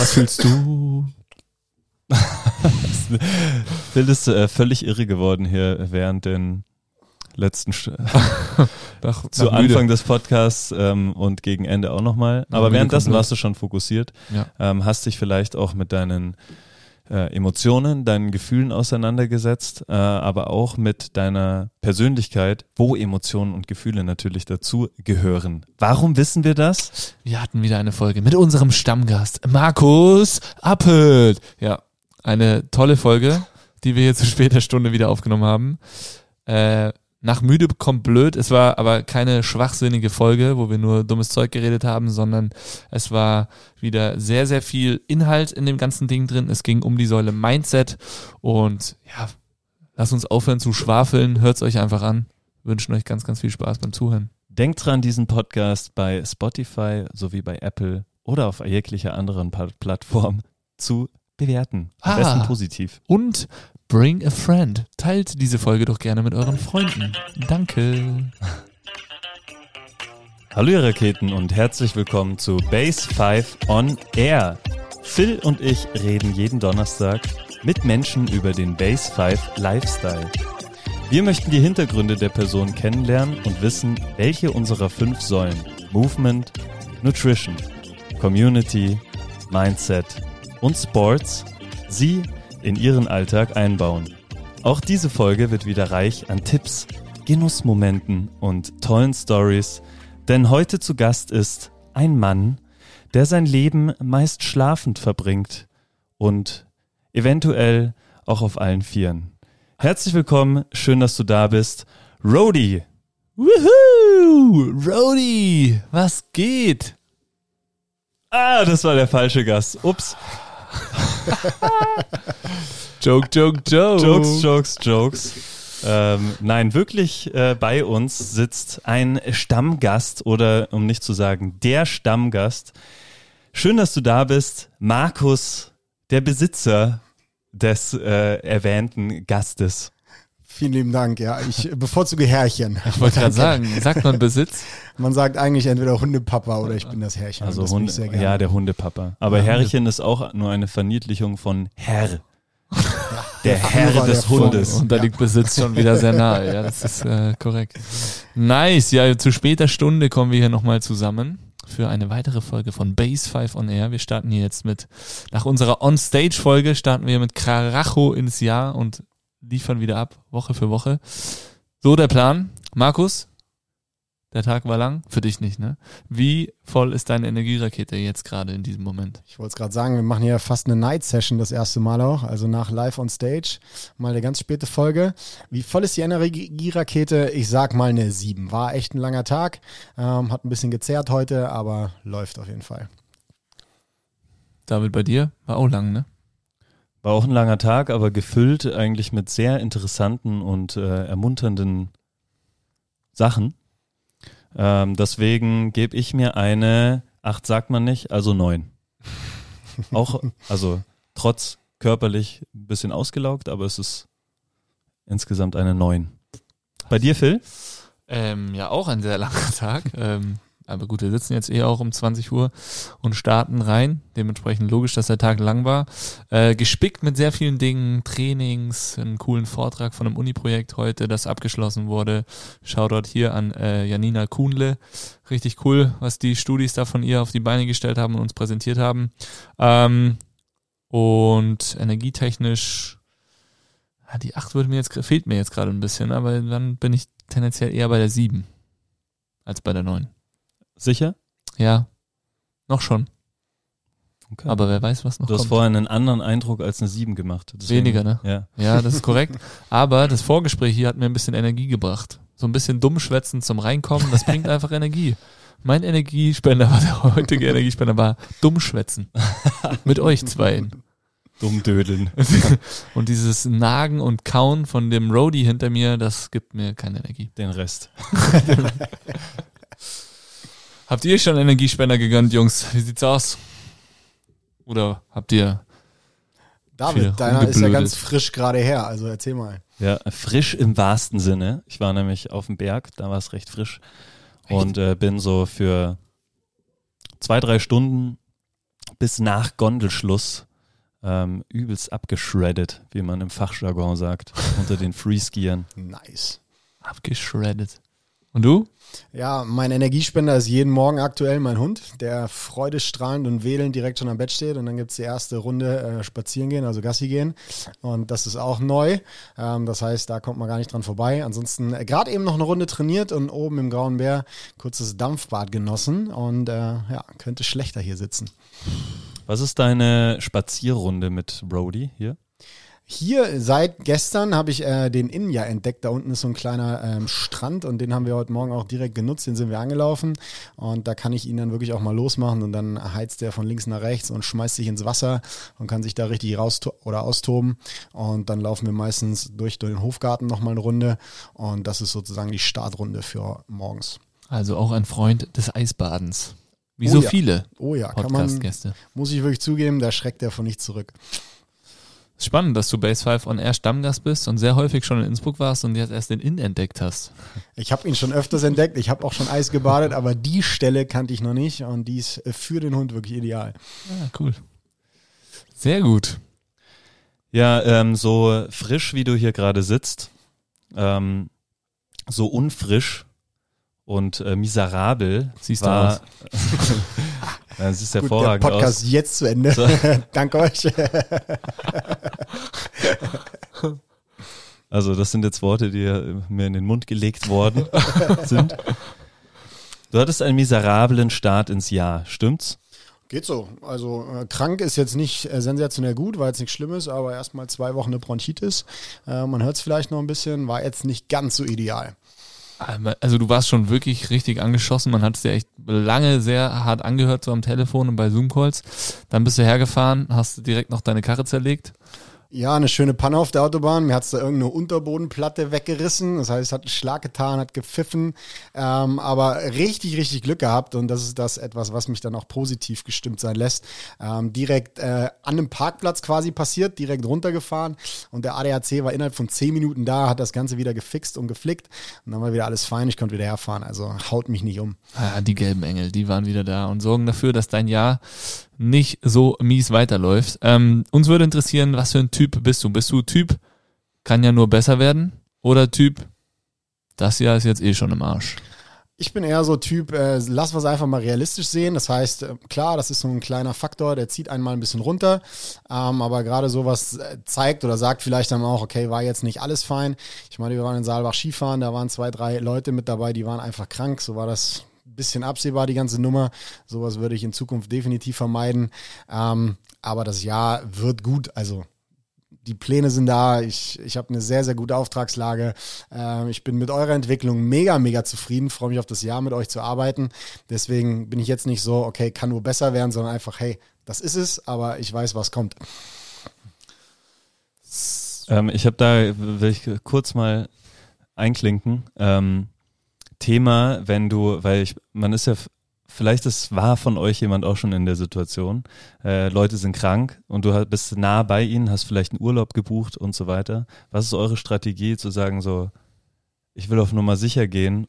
Was fühlst du? Phil ist äh, völlig irre geworden hier während den letzten Sch Nach, zu nach Anfang des Podcasts ähm, und gegen Ende auch nochmal. Aber währenddessen warst du schon fokussiert, Ja. ähm, hast dich vielleicht auch mit deinen äh, Emotionen, deinen Gefühlen auseinandergesetzt, äh, aber auch mit deiner Persönlichkeit, wo Emotionen und Gefühle natürlich dazu gehören. Warum wissen wir das? Wir hatten wieder eine Folge mit unserem Stammgast, Markus Appelt. Ja, eine tolle Folge, die wir hier zu später Stunde wieder aufgenommen haben. Äh, nach müde kommt blöd. Es war aber keine schwachsinnige Folge, wo wir nur dummes Zeug geredet haben, sondern es war wieder sehr, sehr viel Inhalt in dem ganzen Ding drin. Es ging um die Säule Mindset und ja, lasst uns aufhören zu schwafeln. Hört's euch einfach an. Wünschen euch ganz, ganz viel Spaß beim Zuhören. Denkt dran, diesen Podcast bei Spotify sowie bei Apple oder auf jeglicher anderen Plattform zu bewerten. Am Ah. besten positiv. Und bring a friend. Teilt diese Folge doch gerne mit euren Freunden. Danke. Hallo ihr Raketen und herzlich willkommen zu Base 5 on Air. Phil und ich reden jeden Donnerstag mit Menschen über den Base 5 Lifestyle. Wir möchten die Hintergründe der Person kennenlernen und wissen, welche unserer fünf Säulen Movement, Nutrition, Community, Mindset und Sports sie in ihren Alltag einbauen. Auch diese Folge wird wieder reich an Tipps, Genussmomenten und tollen Stories, denn heute zu Gast ist ein Mann, der sein Leben meist schlafend verbringt und eventuell auch auf allen Vieren. Herzlich willkommen, schön, dass du da bist. Rody. Woohoo! Rody, was geht? Ah, das war der falsche Gast. Ups. Joke, joke, joke. Jokes, Jokes, Jokes. Ähm, nein, wirklich äh, bei uns sitzt ein Stammgast oder um nicht zu sagen der Stammgast. Schön, dass du da bist, Markus, der Besitzer des äh, erwähnten Gastes. Vielen lieben Dank, ja. Ich bevorzuge Herrchen. Ich wollte gerade sagen, sagt man Besitz? Man sagt eigentlich entweder Hundepapa oder ich bin das Herrchen. Also das Hunde, ich sehr gerne. ja, der Hundepapa. Aber Ja, Herrchen ist auch nur eine Verniedlichung von Herr. Der Herr des der Hundes. Und da liegt Besitz schon wieder sehr nahe. Ja, das ist äh, korrekt. Nice. Ja, zu später Stunde kommen wir hier nochmal zusammen für eine weitere Folge von Base 5 on Air. Wir starten hier jetzt mit, nach unserer On-Stage-Folge starten wir mit Karacho ins Jahr und liefern wieder ab, Woche für Woche. So der Plan. Markus, der Tag war lang, für dich nicht, ne? Wie voll ist deine Energierakete jetzt gerade in diesem Moment? Ich wollte es gerade sagen, wir machen hier fast eine Night-Session das erste Mal auch, also nach Live on Stage. Mal eine ganz späte Folge. Wie voll ist die Energierakete? Ich sag mal eine 7. War echt ein langer Tag, ähm, hat ein bisschen gezerrt heute, aber läuft auf jeden Fall. David, bei dir? War auch lang, ne? War auch ein langer Tag, aber gefüllt eigentlich mit sehr interessanten und äh, ermunternden Sachen. Ähm, deswegen gebe ich mir eine, acht sagt man nicht, also neun. auch, also trotz körperlich ein bisschen ausgelaugt, aber es ist insgesamt eine neun. Bei dir, Phil? Ähm, ja, auch ein sehr langer Tag. ähm, aber gut, wir sitzen jetzt eh auch um 20 Uhr und starten rein. Dementsprechend logisch, dass der Tag lang war. Äh, gespickt mit sehr vielen Dingen, Trainings, einen coolen Vortrag von einem Uni-Projekt heute, das abgeschlossen wurde. Shoutout hier an äh, Janina Kuhnle. Richtig cool, was die Studis da von ihr auf die Beine gestellt haben und uns präsentiert haben. Ähm, und energietechnisch, ah, die 8 würde mir jetzt, fehlt mir jetzt gerade ein bisschen, aber dann bin ich tendenziell eher bei der 7 als bei der 9. Sicher? Ja, noch schon. Okay. Aber wer weiß, was noch du hast kommt. vorher einen anderen Eindruck als eine sieben gemacht. Deswegen- Weniger, ne? Ja. Ja, das ist korrekt. Aber das Vorgespräch hier hat mir ein bisschen Energie gebracht. So ein bisschen dummschwätzen zum Reinkommen, das bringt einfach Energie. Mein Energiespender war der heutige Energiespender war dummschwätzen. Mit euch zweien. Dumm dödeln. Und dieses Nagen und Kauen von dem Roadie hinter mir, das gibt mir keine Energie. Den Rest. Habt ihr schon Energiespender gegönnt, Jungs? Wie sieht's aus? Oder habt ihr David, deiner ist ja ganz frisch gerade her, also erzähl mal. Ja, frisch im wahrsten Sinne. Ich war nämlich auf dem Berg, da war es recht frisch. Und äh, bin so für zwei, drei Stunden bis nach Gondelschluss ähm, übelst abgeschreddet, wie man im Fachjargon sagt, unter den Freeskiern. Nice. Abgeschreddet. Und du? Ja, mein Energiespender ist jeden Morgen aktuell mein Hund, der freudestrahlend und wedelnd direkt schon am Bett steht. Und dann gibt's die erste Runde äh, spazieren gehen, also Gassi gehen. Und das ist auch neu. Ähm, das heißt, da kommt man gar nicht dran vorbei. Ansonsten äh, gerade eben noch eine Runde trainiert und oben im Grauen Bär kurzes Dampfbad genossen. Und äh, ja, könnte schlechter hier sitzen. Was ist deine Spazierrunde mit Brody hier? Hier seit gestern habe ich äh, den Inn ja entdeckt. Da unten ist so ein kleiner ähm, Strand und den haben wir heute Morgen auch direkt genutzt. Den sind wir angelaufen und da kann ich ihn dann wirklich auch mal losmachen und dann heizt der von links nach rechts und schmeißt sich ins Wasser und kann sich da richtig raus oder austoben. Und dann laufen wir meistens durch den Hofgarten nochmal eine Runde und das ist sozusagen die Startrunde für morgens. Also auch ein Freund des Eisbadens. Wie Oh so ja. viele Oh ja, kann man, muss ich wirklich zugeben, da schreckt der von nicht zurück. Spannend, dass du Base 5 on Air Stammgast bist und sehr häufig schon in Innsbruck warst und jetzt erst den Inn entdeckt hast. Ich habe ihn schon öfters entdeckt, ich habe auch schon Eis gebadet, aber die Stelle kannte ich noch nicht und die ist für den Hund wirklich ideal. Ja, cool. Sehr gut. Ja, ähm, so frisch, wie du hier gerade sitzt, ähm, so unfrisch und äh, miserabel Siehst du war. es ist Gut, der hervorragend Podcast aus. jetzt zu Ende. So. Danke euch. Also das sind jetzt Worte, die mir in den Mund gelegt worden sind. Du hattest einen miserablen Start ins Jahr, stimmt's? Geht so. Also äh, krank ist jetzt nicht äh, sensationell gut, war jetzt nichts Schlimmes, aber erstmal zwei Wochen eine Bronchitis. Äh, man hört es vielleicht noch ein bisschen, war jetzt nicht ganz so ideal. Also du warst schon wirklich richtig angeschossen. Man hat es dir echt lange sehr hart angehört, so am Telefon und bei Zoom-Calls. Dann bist du hergefahren, hast direkt noch deine Karre zerlegt. Ja, eine schöne Panne auf der Autobahn. Mir hat's da irgendeine Unterbodenplatte weggerissen. Das heißt, es hat einen Schlag getan, hat gepfiffen. Ähm, aber richtig, richtig Glück gehabt. Und das ist das etwas, was mich dann auch positiv gestimmt sein lässt. Ähm, direkt äh, an einem Parkplatz quasi passiert, direkt runtergefahren. Und der ADAC war innerhalb von zehn Minuten da, hat das Ganze wieder gefixt und geflickt. Und dann war wieder alles fein. Ich konnte wieder herfahren. Also haut mich nicht um. Ah, die gelben Engel, die waren wieder da und sorgen dafür, dass dein Jahr nicht so mies weiterläuft. Ähm, uns würde interessieren, was für ein Typ bist du? Bist du Typ, kann ja nur besser werden? Oder Typ, das Jahr ist jetzt eh schon im Arsch? Ich bin eher so Typ, äh, lass was einfach mal realistisch sehen. Das heißt, äh, klar, das ist so ein kleiner Faktor, der zieht einen mal ein bisschen runter. Ähm, aber gerade sowas äh, zeigt oder sagt vielleicht dann auch, okay, war jetzt nicht alles fein. Ich meine, wir waren in Saalbach Skifahren, da waren zwei, drei Leute mit dabei, die waren einfach krank. So war das bisschen absehbar, die ganze Nummer. Sowas würde ich in Zukunft definitiv vermeiden. Ähm, aber das Jahr wird gut. Also die Pläne sind da. Ich, ich habe eine sehr, sehr gute Auftragslage. Ähm, ich bin mit eurer Entwicklung mega, mega zufrieden. Freue mich auf das Jahr mit euch zu arbeiten. Deswegen bin ich jetzt nicht so, okay, kann nur besser werden, sondern einfach, hey, das ist es, aber ich weiß, was kommt. Ähm, ich habe da, will ich kurz mal einklinken. Ähm, Thema, wenn du, weil ich, man ist ja, vielleicht ist, war von euch jemand auch schon in der Situation. Äh, Leute sind krank und du bist nah bei ihnen, hast vielleicht einen Urlaub gebucht und so weiter. Was ist eure Strategie zu sagen so, ich will auf Nummer sicher gehen,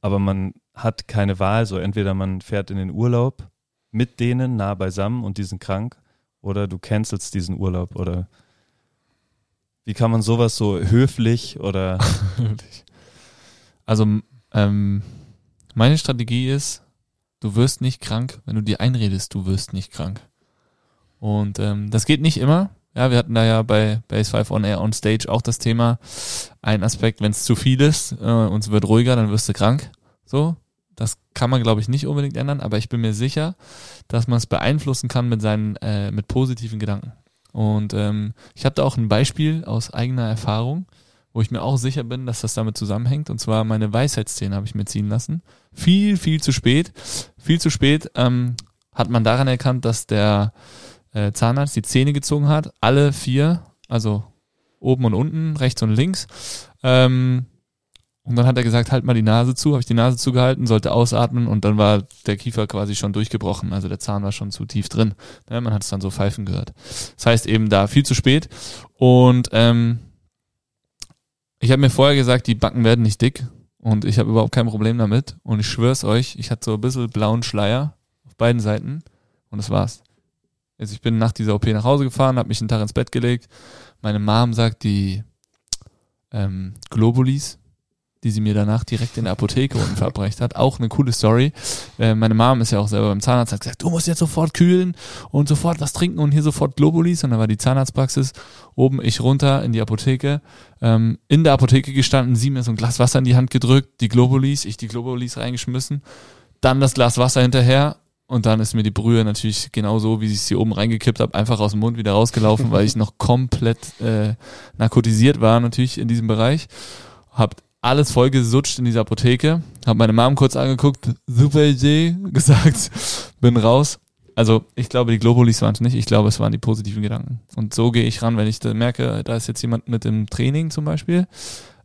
aber man hat keine Wahl, so entweder man fährt in den Urlaub mit denen nah beisammen und die sind krank oder du cancelst diesen Urlaub oder wie kann man sowas so höflich oder Also ähm, meine Strategie ist, du wirst nicht krank, wenn du dir einredest, du wirst nicht krank. Und ähm, das geht nicht immer. Ja, wir hatten da ja bei Base 5 on Air on Stage auch das Thema, ein Aspekt, wenn es zu viel ist äh, und es wird ruhiger, dann wirst du krank. So, das kann man, glaube ich, nicht unbedingt ändern, aber ich bin mir sicher, dass man es beeinflussen kann mit seinen, äh, mit positiven Gedanken. Und ähm, ich habe da auch ein Beispiel aus eigener Erfahrung, wo ich mir auch sicher bin, dass das damit zusammenhängt. Und zwar meine Weisheitszähne habe ich mir ziehen lassen. Viel, viel zu spät. Viel zu spät ähm, hat man daran erkannt, dass der äh, Zahnarzt die Zähne gezogen hat. Alle vier, also oben und unten, rechts und links. Ähm, und dann hat er gesagt, halt mal die Nase zu, habe ich die Nase zugehalten, sollte ausatmen und dann war der Kiefer quasi schon durchgebrochen, also der Zahn war schon zu tief drin. Ne, man hat es dann so pfeifen gehört. Das heißt eben da viel zu spät und ähm, ich habe mir vorher gesagt, die Backen werden nicht dick und ich habe überhaupt kein Problem damit und ich schwör's euch, ich hatte so ein bisschen blauen Schleier auf beiden Seiten und das war's. Also ich bin nach dieser OP nach Hause gefahren, habe mich einen Tag ins Bett gelegt. Meine Mom sagt, die ähm, Globulis, die sie mir danach direkt in der Apotheke unten verabreicht hat. Auch eine coole Story. Äh, meine Mom ist ja auch selber beim Zahnarzt, hat gesagt, du musst jetzt sofort kühlen und sofort was trinken und hier sofort Globulis. Und dann war die Zahnarztpraxis oben, ich runter in die Apotheke. Ähm, in der Apotheke gestanden, sie mir so ein Glas Wasser in die Hand gedrückt, die Globulis, ich die Globulis reingeschmissen, dann das Glas Wasser hinterher und dann ist mir die Brühe natürlich genauso, wie ich sie oben reingekippt habe, einfach aus dem Mund wieder rausgelaufen, weil ich noch komplett äh, narkotisiert war natürlich in diesem Bereich. Hab alles vollgesutscht in dieser Apotheke. Hab meine Mom kurz angeguckt, super Idee, gesagt, bin raus. Also ich glaube, die Globulis waren es nicht. Ich glaube, es waren die positiven Gedanken. Und so gehe ich ran, wenn ich merke, da ist jetzt jemand mit im Training zum Beispiel.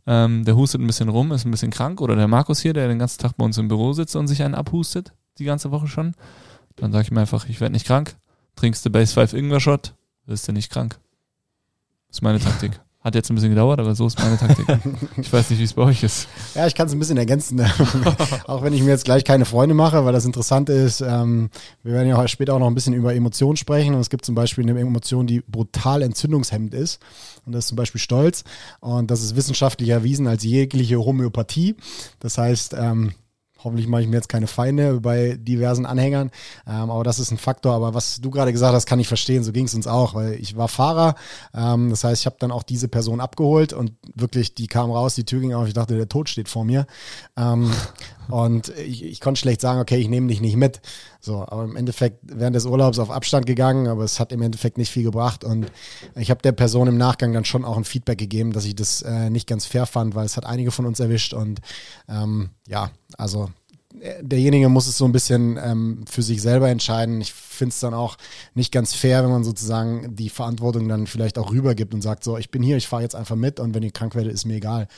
Ähm, der hustet ein bisschen rum, ist ein bisschen krank. Oder der Markus hier, der den ganzen Tag bei uns im Büro sitzt und sich einen abhustet, die ganze Woche schon. Dann sage ich mir einfach, ich werde nicht krank. Trinkst du Base 5 Ingwer Shot, wirst du nicht krank. Das ist meine Taktik. Hat jetzt ein bisschen gedauert, aber so ist meine Taktik. Ich weiß nicht, wie es bei euch ist. Ja, ich kann es ein bisschen ergänzen, auch wenn ich mir jetzt gleich keine Freunde mache, weil das interessant ist. Ähm, wir werden ja später auch noch ein bisschen über Emotionen sprechen und es gibt zum Beispiel eine Emotion, die brutal entzündungshemmend ist und das ist zum Beispiel Stolz und das ist wissenschaftlich erwiesen als jegliche Homöopathie. Das heißt, ähm, Hoffentlich mache ich mir jetzt keine Feinde bei diversen Anhängern. Ähm, aber das ist ein Faktor. Aber was du gerade gesagt hast, kann ich verstehen. So ging es uns auch, weil ich war Fahrer. Ähm, das heißt, ich habe dann auch diese Person abgeholt und wirklich, die kam raus, die Tür ging auf. Ich dachte, der Tod steht vor mir. Ähm, und ich, ich konnte schlecht sagen, okay, ich nehme dich nicht mit. So, aber im Endeffekt während des Urlaubs auf Abstand gegangen, aber es hat im Endeffekt nicht viel gebracht. Und ich habe der Person im Nachgang dann schon auch ein Feedback gegeben, dass ich das äh, nicht ganz fair fand, weil es hat einige von uns erwischt. Und ähm, ja, also derjenige muss es so ein bisschen ähm, für sich selber entscheiden. Ich finde es dann auch nicht ganz fair, wenn man sozusagen die Verantwortung dann vielleicht auch rübergibt und sagt, so, ich bin hier, ich fahre jetzt einfach mit und wenn ihr krank werdet, ist mir egal.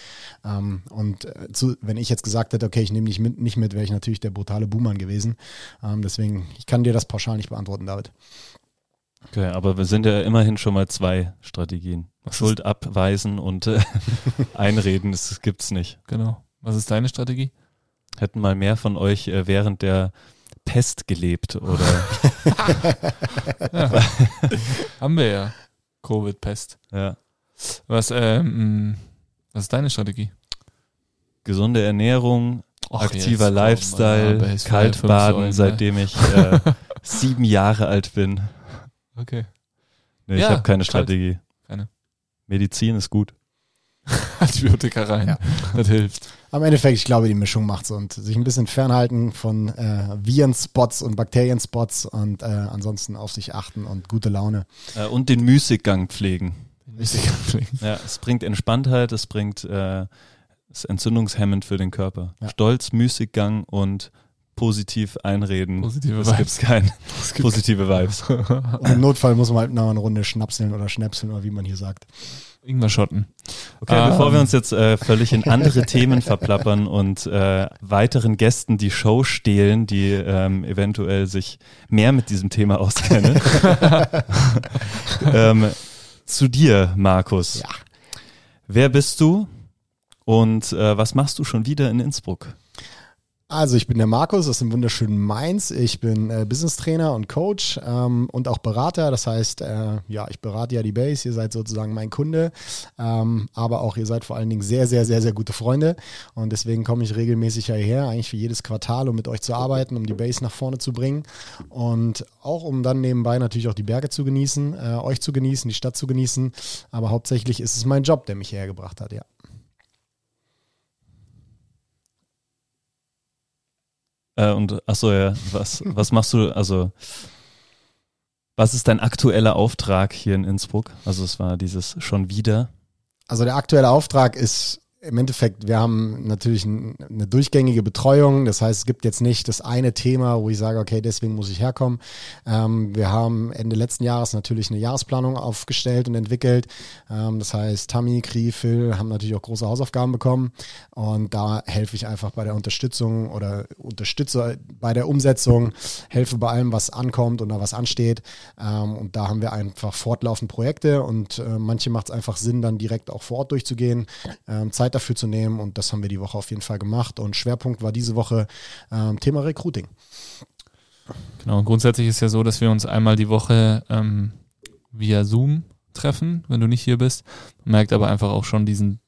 Ähm, und äh, zu, wenn ich jetzt gesagt hätte, okay, ich nehme dich mit, nicht mit, wäre ich natürlich der brutale Buhmann gewesen. Ähm, deswegen, ich kann dir das pauschal nicht beantworten, David. Okay, aber wir sind ja immerhin schon mal zwei Strategien. Was Schuld ist? abweisen und äh, einreden, das gibt's nicht. Genau. Was ist deine Strategie? Hätten mal mehr von euch äh, während der Pest gelebt oder ja. haben wir ja Covid-Pest. Ja. Was, ähm, was ist deine Strategie? Gesunde Ernährung, Och, aktiver Lifestyle, komm, Kaltbaden, Säulen, seitdem ich äh, sieben Jahre alt bin. Okay. Nee, ja, ich habe keine Strategie. Keine. Medizin ist gut. Antibiotika rein. Ja. Das hilft. Am Endeffekt, ich glaube, die Mischung macht's und sich ein bisschen fernhalten von äh, Virenspots und Bakterienspots und äh, ansonsten auf sich achten und gute Laune. Äh, und den Müßiggang pflegen. Den Müßiggang pflegen. Ja, es bringt Entspanntheit, es bringt äh, ist entzündungshemmend für den Körper. Ja. Stolz, Müßiggang und positiv einreden. Positive es gibt kein positive Vibes. Und Im Notfall muss man halt noch eine Runde schnapseln oder schnäpseln oder wie man hier sagt. Ingwer-Schotten. Okay, ah. bevor wir uns jetzt äh, völlig in andere Themen verplappern und äh, weiteren Gästen die Show stehlen, die ähm, eventuell sich mehr mit diesem Thema auskennen. ähm, zu dir, Markus. Ja. Wer bist du und äh, was machst du schon wieder in Innsbruck? Also ich bin der Markus aus dem wunderschönen Mainz. Ich bin äh, Business Trainer und Coach ähm, und auch Berater. Das heißt, äh, ja, ich berate ja die Base. Ihr seid sozusagen mein Kunde, ähm, aber auch ihr seid vor allen Dingen sehr, sehr, sehr, sehr gute Freunde. Und deswegen komme ich regelmäßig hierher, eigentlich für jedes Quartal, um mit euch zu arbeiten, um die Base nach vorne zu bringen und auch um dann nebenbei natürlich auch die Berge zu genießen, äh, euch zu genießen, die Stadt zu genießen. Aber hauptsächlich ist es mein Job, der mich hierher gebracht hat, ja. Äh, und achso, ja, was, was machst du, also was ist dein aktueller Auftrag hier in Innsbruck? Also es war dieses schon wieder. Also der aktuelle Auftrag ist im Endeffekt, wir haben natürlich eine durchgängige Betreuung. Das heißt, es gibt jetzt nicht das eine Thema, wo ich sage, okay, deswegen muss ich herkommen. Ähm, wir haben Ende letzten Jahres natürlich eine Jahresplanung aufgestellt und entwickelt. Ähm, das heißt, Tammy, Kri, Phil haben natürlich auch große Hausaufgaben bekommen. Und da helfe ich einfach bei der Unterstützung oder unterstütze bei der Umsetzung, helfe bei allem, was ankommt und was ansteht. Ähm, und da haben wir einfach fortlaufend Projekte und äh, manche macht es einfach Sinn, dann direkt auch vor Ort durchzugehen. Ähm, Zeit dafür zu nehmen und das haben wir die Woche auf jeden Fall gemacht und Schwerpunkt war diese Woche ähm, Thema Recruiting. Genau, grundsätzlich ist ja so, dass wir uns einmal die Woche ähm, via Zoom treffen, wenn du nicht hier bist. Man merkt aber einfach auch schon diesen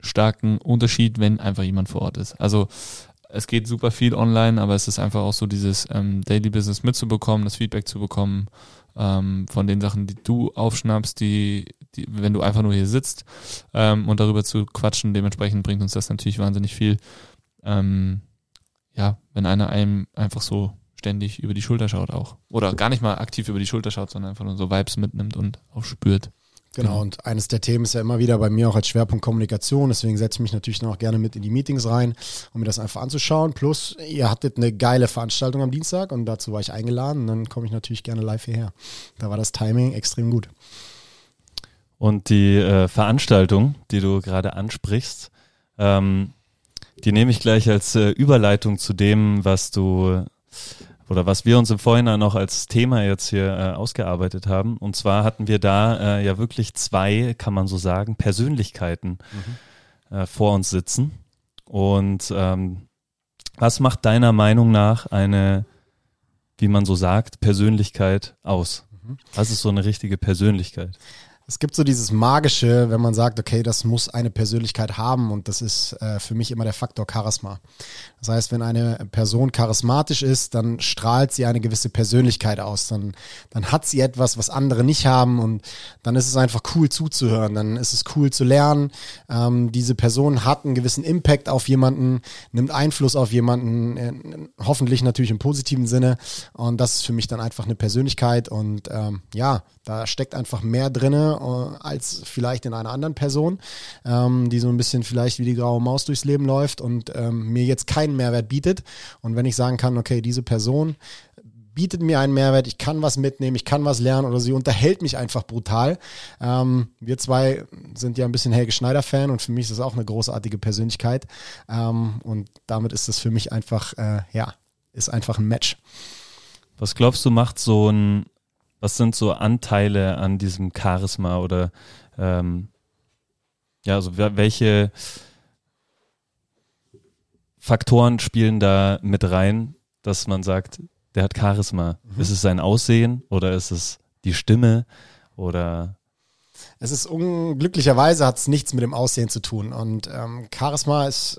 starken Unterschied, wenn einfach jemand vor Ort ist. Also es geht super viel online, aber es ist einfach auch so dieses ähm, Daily Business mitzubekommen, das Feedback zu bekommen ähm, von den Sachen, die du aufschnappst, die, die wenn du einfach nur hier sitzt ähm, und darüber zu quatschen. Dementsprechend bringt uns das natürlich wahnsinnig viel. Ähm, ja, wenn einer einem einfach so ständig über die Schulter schaut auch. Oder gar nicht mal aktiv über die Schulter schaut, sondern einfach nur so Vibes mitnimmt und auch spürt. Genau, und eines der Themen ist ja immer wieder bei mir auch als Schwerpunkt Kommunikation. Deswegen setze ich mich natürlich noch gerne mit in die Meetings rein, um mir das einfach anzuschauen. Plus, ihr hattet eine geile Veranstaltung am Dienstag und dazu war ich eingeladen. Und dann komme ich natürlich gerne live hierher. Da war das Timing extrem gut. Und die äh, Veranstaltung, die du gerade ansprichst, ähm, die nehme ich gleich als äh, Überleitung zu dem, was du oder was wir uns im Vorhinein noch als Thema jetzt hier äh, ausgearbeitet haben. Und zwar hatten wir da äh, ja wirklich zwei, kann man so sagen, Persönlichkeiten mhm. äh, vor uns sitzen. Und ähm, was macht deiner Meinung nach eine, wie man so sagt, Persönlichkeit aus? Mhm. Was ist so eine richtige Persönlichkeit? Es gibt so dieses Magische, wenn man sagt, okay, das muss eine Persönlichkeit haben und das ist äh, für mich immer der Faktor Charisma. Das heißt, wenn eine Person charismatisch ist, dann strahlt sie eine gewisse Persönlichkeit aus. Dann, dann hat sie etwas, was andere nicht haben und dann ist es einfach cool zuzuhören. Dann ist es cool zu lernen. Ähm, diese Person hat einen gewissen Impact auf jemanden, nimmt Einfluss auf jemanden, äh, hoffentlich natürlich im positiven Sinne. Und das ist für mich dann einfach eine Persönlichkeit und ähm, ja, da steckt einfach mehr drinne äh, als vielleicht in einer anderen Person, ähm, die so ein bisschen vielleicht wie die graue Maus durchs Leben läuft und ähm, mir jetzt keinen Mehrwert bietet. Und wenn ich sagen kann, okay, diese Person bietet mir einen Mehrwert, ich kann was mitnehmen, ich kann was lernen oder sie unterhält mich einfach brutal. Ähm, wir zwei sind ja ein bisschen Helge Schneider-Fan und für mich ist das auch eine großartige Persönlichkeit. Ähm, und damit ist das für mich einfach, äh, ja, ist einfach ein Match. Was glaubst du, macht so ein was sind so Anteile an diesem Charisma oder ähm, ja, also welche Faktoren spielen da mit rein, dass man sagt, der hat Charisma? Mhm. Ist es sein Aussehen oder ist es die Stimme oder es ist unglücklicherweise hat es nichts mit dem Aussehen zu tun. Und ähm, Charisma ist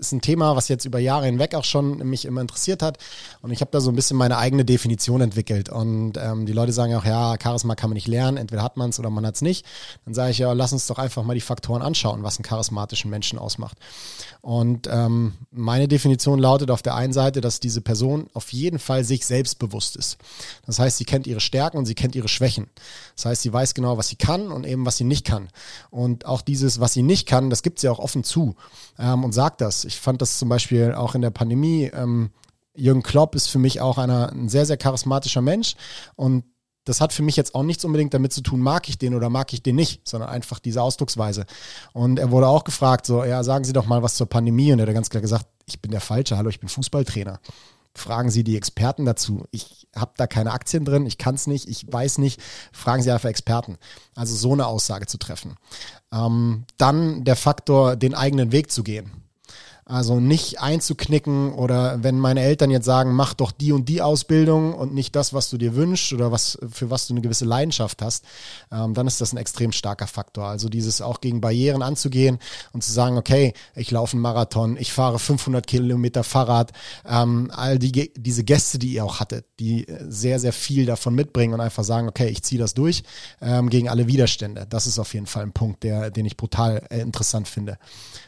ist ein Thema, was jetzt über Jahre hinweg auch schon mich immer interessiert hat. Und ich habe da so ein bisschen meine eigene Definition entwickelt. Und ähm, die Leute sagen auch, ja, Charisma kann man nicht lernen, entweder hat man es oder man hat es nicht. Dann sage ich ja, lass uns doch einfach mal die Faktoren anschauen, was einen charismatischen Menschen ausmacht. Und ähm, meine Definition lautet auf der einen Seite, dass diese Person auf jeden Fall sich selbstbewusst ist. Das heißt, sie kennt ihre Stärken und sie kennt ihre Schwächen. Das heißt, sie weiß genau, was sie kann und eben, was sie nicht kann. Und auch dieses, was sie nicht kann, das gibt sie auch offen zu ähm, und sagt das. Ich fand das zum Beispiel auch in der Pandemie. Ähm, Jürgen Klopp ist für mich auch einer, ein sehr, sehr charismatischer Mensch und das hat für mich jetzt auch nichts unbedingt damit zu tun, mag ich den oder mag ich den nicht, sondern einfach diese Ausdrucksweise. Und er wurde auch gefragt, so, ja, sagen Sie doch mal was zur Pandemie. Und er hat ganz klar gesagt, ich bin der Falsche, hallo, ich bin Fußballtrainer. Fragen Sie die Experten dazu. Ich habe da keine Aktien drin, ich kann es nicht, ich weiß nicht. Fragen Sie einfach Experten. Also so eine Aussage zu treffen. Ähm, dann der Faktor, den eigenen Weg zu gehen. Also nicht einzuknicken oder wenn meine Eltern jetzt sagen, mach doch die und die Ausbildung und nicht das, was du dir wünschst oder was, für was du eine gewisse Leidenschaft hast, ähm, dann ist das ein extrem starker Faktor. Also dieses auch gegen Barrieren anzugehen und zu sagen, okay, ich laufe einen Marathon, ich fahre 500 Kilometer Fahrrad, ähm, all die, diese Gäste, die ihr auch hattet, die sehr, sehr viel davon mitbringen und einfach sagen, okay, ich ziehe das durch ähm, gegen alle Widerstände. Das ist auf jeden Fall ein Punkt, der, den ich brutal äh, interessant finde.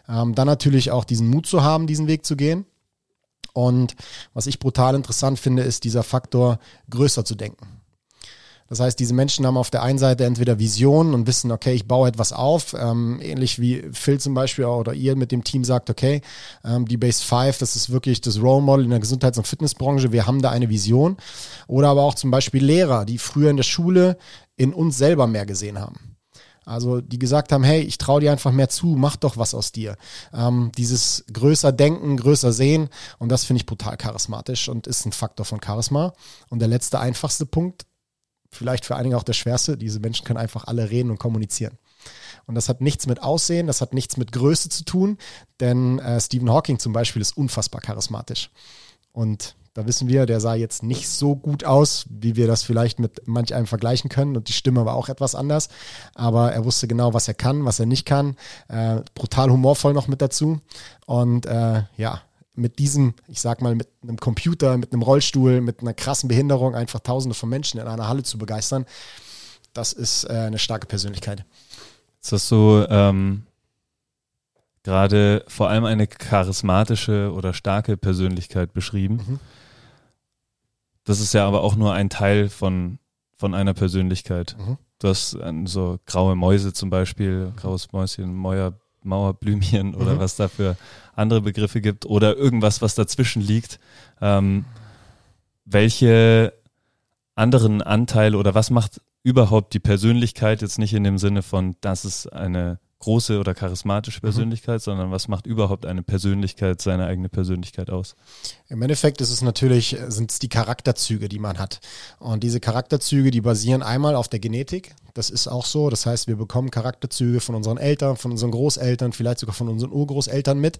Ähm, dann natürlich auch diesen Mut zu haben, diesen Weg zu gehen. Und was ich brutal interessant finde, ist dieser Faktor, größer zu denken. Das heißt, diese Menschen haben auf der einen Seite entweder Visionen und wissen, okay, ich baue etwas auf, ähm, ähnlich wie Phil zum Beispiel oder ihr mit dem Team sagt, okay, ähm, die Base 5, das ist wirklich das Role Model in der Gesundheits- und Fitnessbranche, wir haben da eine Vision. Oder aber auch zum Beispiel Lehrer, die früher in der Schule in uns selber mehr gesehen haben. Also die gesagt haben, hey, ich traue dir einfach mehr zu, mach doch was aus dir. Ähm, dieses größer Denken, größer Sehen und das finde ich brutal charismatisch und ist ein Faktor von Charisma. Und der letzte, einfachste Punkt, vielleicht für einige auch der schwerste, diese Menschen können einfach alle reden und kommunizieren. Und das hat nichts mit Aussehen, das hat nichts mit Größe zu tun, denn äh, Stephen Hawking zum Beispiel ist unfassbar charismatisch. Und Da wissen wir, der sah jetzt nicht so gut aus, wie wir das vielleicht mit manch einem vergleichen können. Und die Stimme war auch etwas anders. Aber er wusste genau, was er kann, was er nicht kann. Äh, brutal humorvoll noch mit dazu. Und äh, ja, mit diesem, ich sag mal, mit einem Computer, mit einem Rollstuhl, mit einer krassen Behinderung einfach tausende von Menschen in einer Halle zu begeistern, das ist äh, eine starke Persönlichkeit. Jetzt hast du ähm, gerade vor allem eine charismatische oder starke Persönlichkeit beschrieben. Mhm. Das ist ja aber auch nur ein Teil von, von einer Persönlichkeit. Mhm. Du hast so graue Mäuse zum Beispiel, graues Mäuschen, Mauer, Mauerblümchen oder mhm. was da für andere Begriffe gibt oder irgendwas, was dazwischen liegt. Ähm, welche anderen Anteile oder was macht überhaupt die Persönlichkeit jetzt nicht in dem Sinne von, das ist eine große oder charismatische mhm. Persönlichkeit, mhm. sondern was macht überhaupt eine Persönlichkeit, seine eigene Persönlichkeit aus? Im Endeffekt ist es natürlich, sind es die Charakterzüge, die man hat. Und diese Charakterzüge, die basieren einmal auf der Genetik. Das ist auch so. Das heißt, wir bekommen Charakterzüge von unseren Eltern, von unseren Großeltern, vielleicht sogar von unseren Urgroßeltern mit.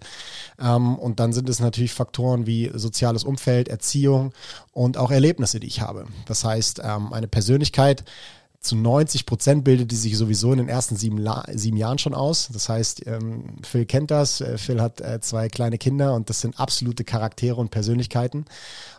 Ähm, und dann sind es natürlich Faktoren wie soziales Umfeld, Erziehung und auch Erlebnisse, die ich habe. Das heißt, ähm, eine Persönlichkeit, zu 90 Prozent bildet die sich sowieso in den ersten sieben, sieben Jahren schon aus. Das heißt, ähm, Phil kennt das. Äh, Phil hat äh, zwei kleine Kinder und das sind absolute Charaktere und Persönlichkeiten.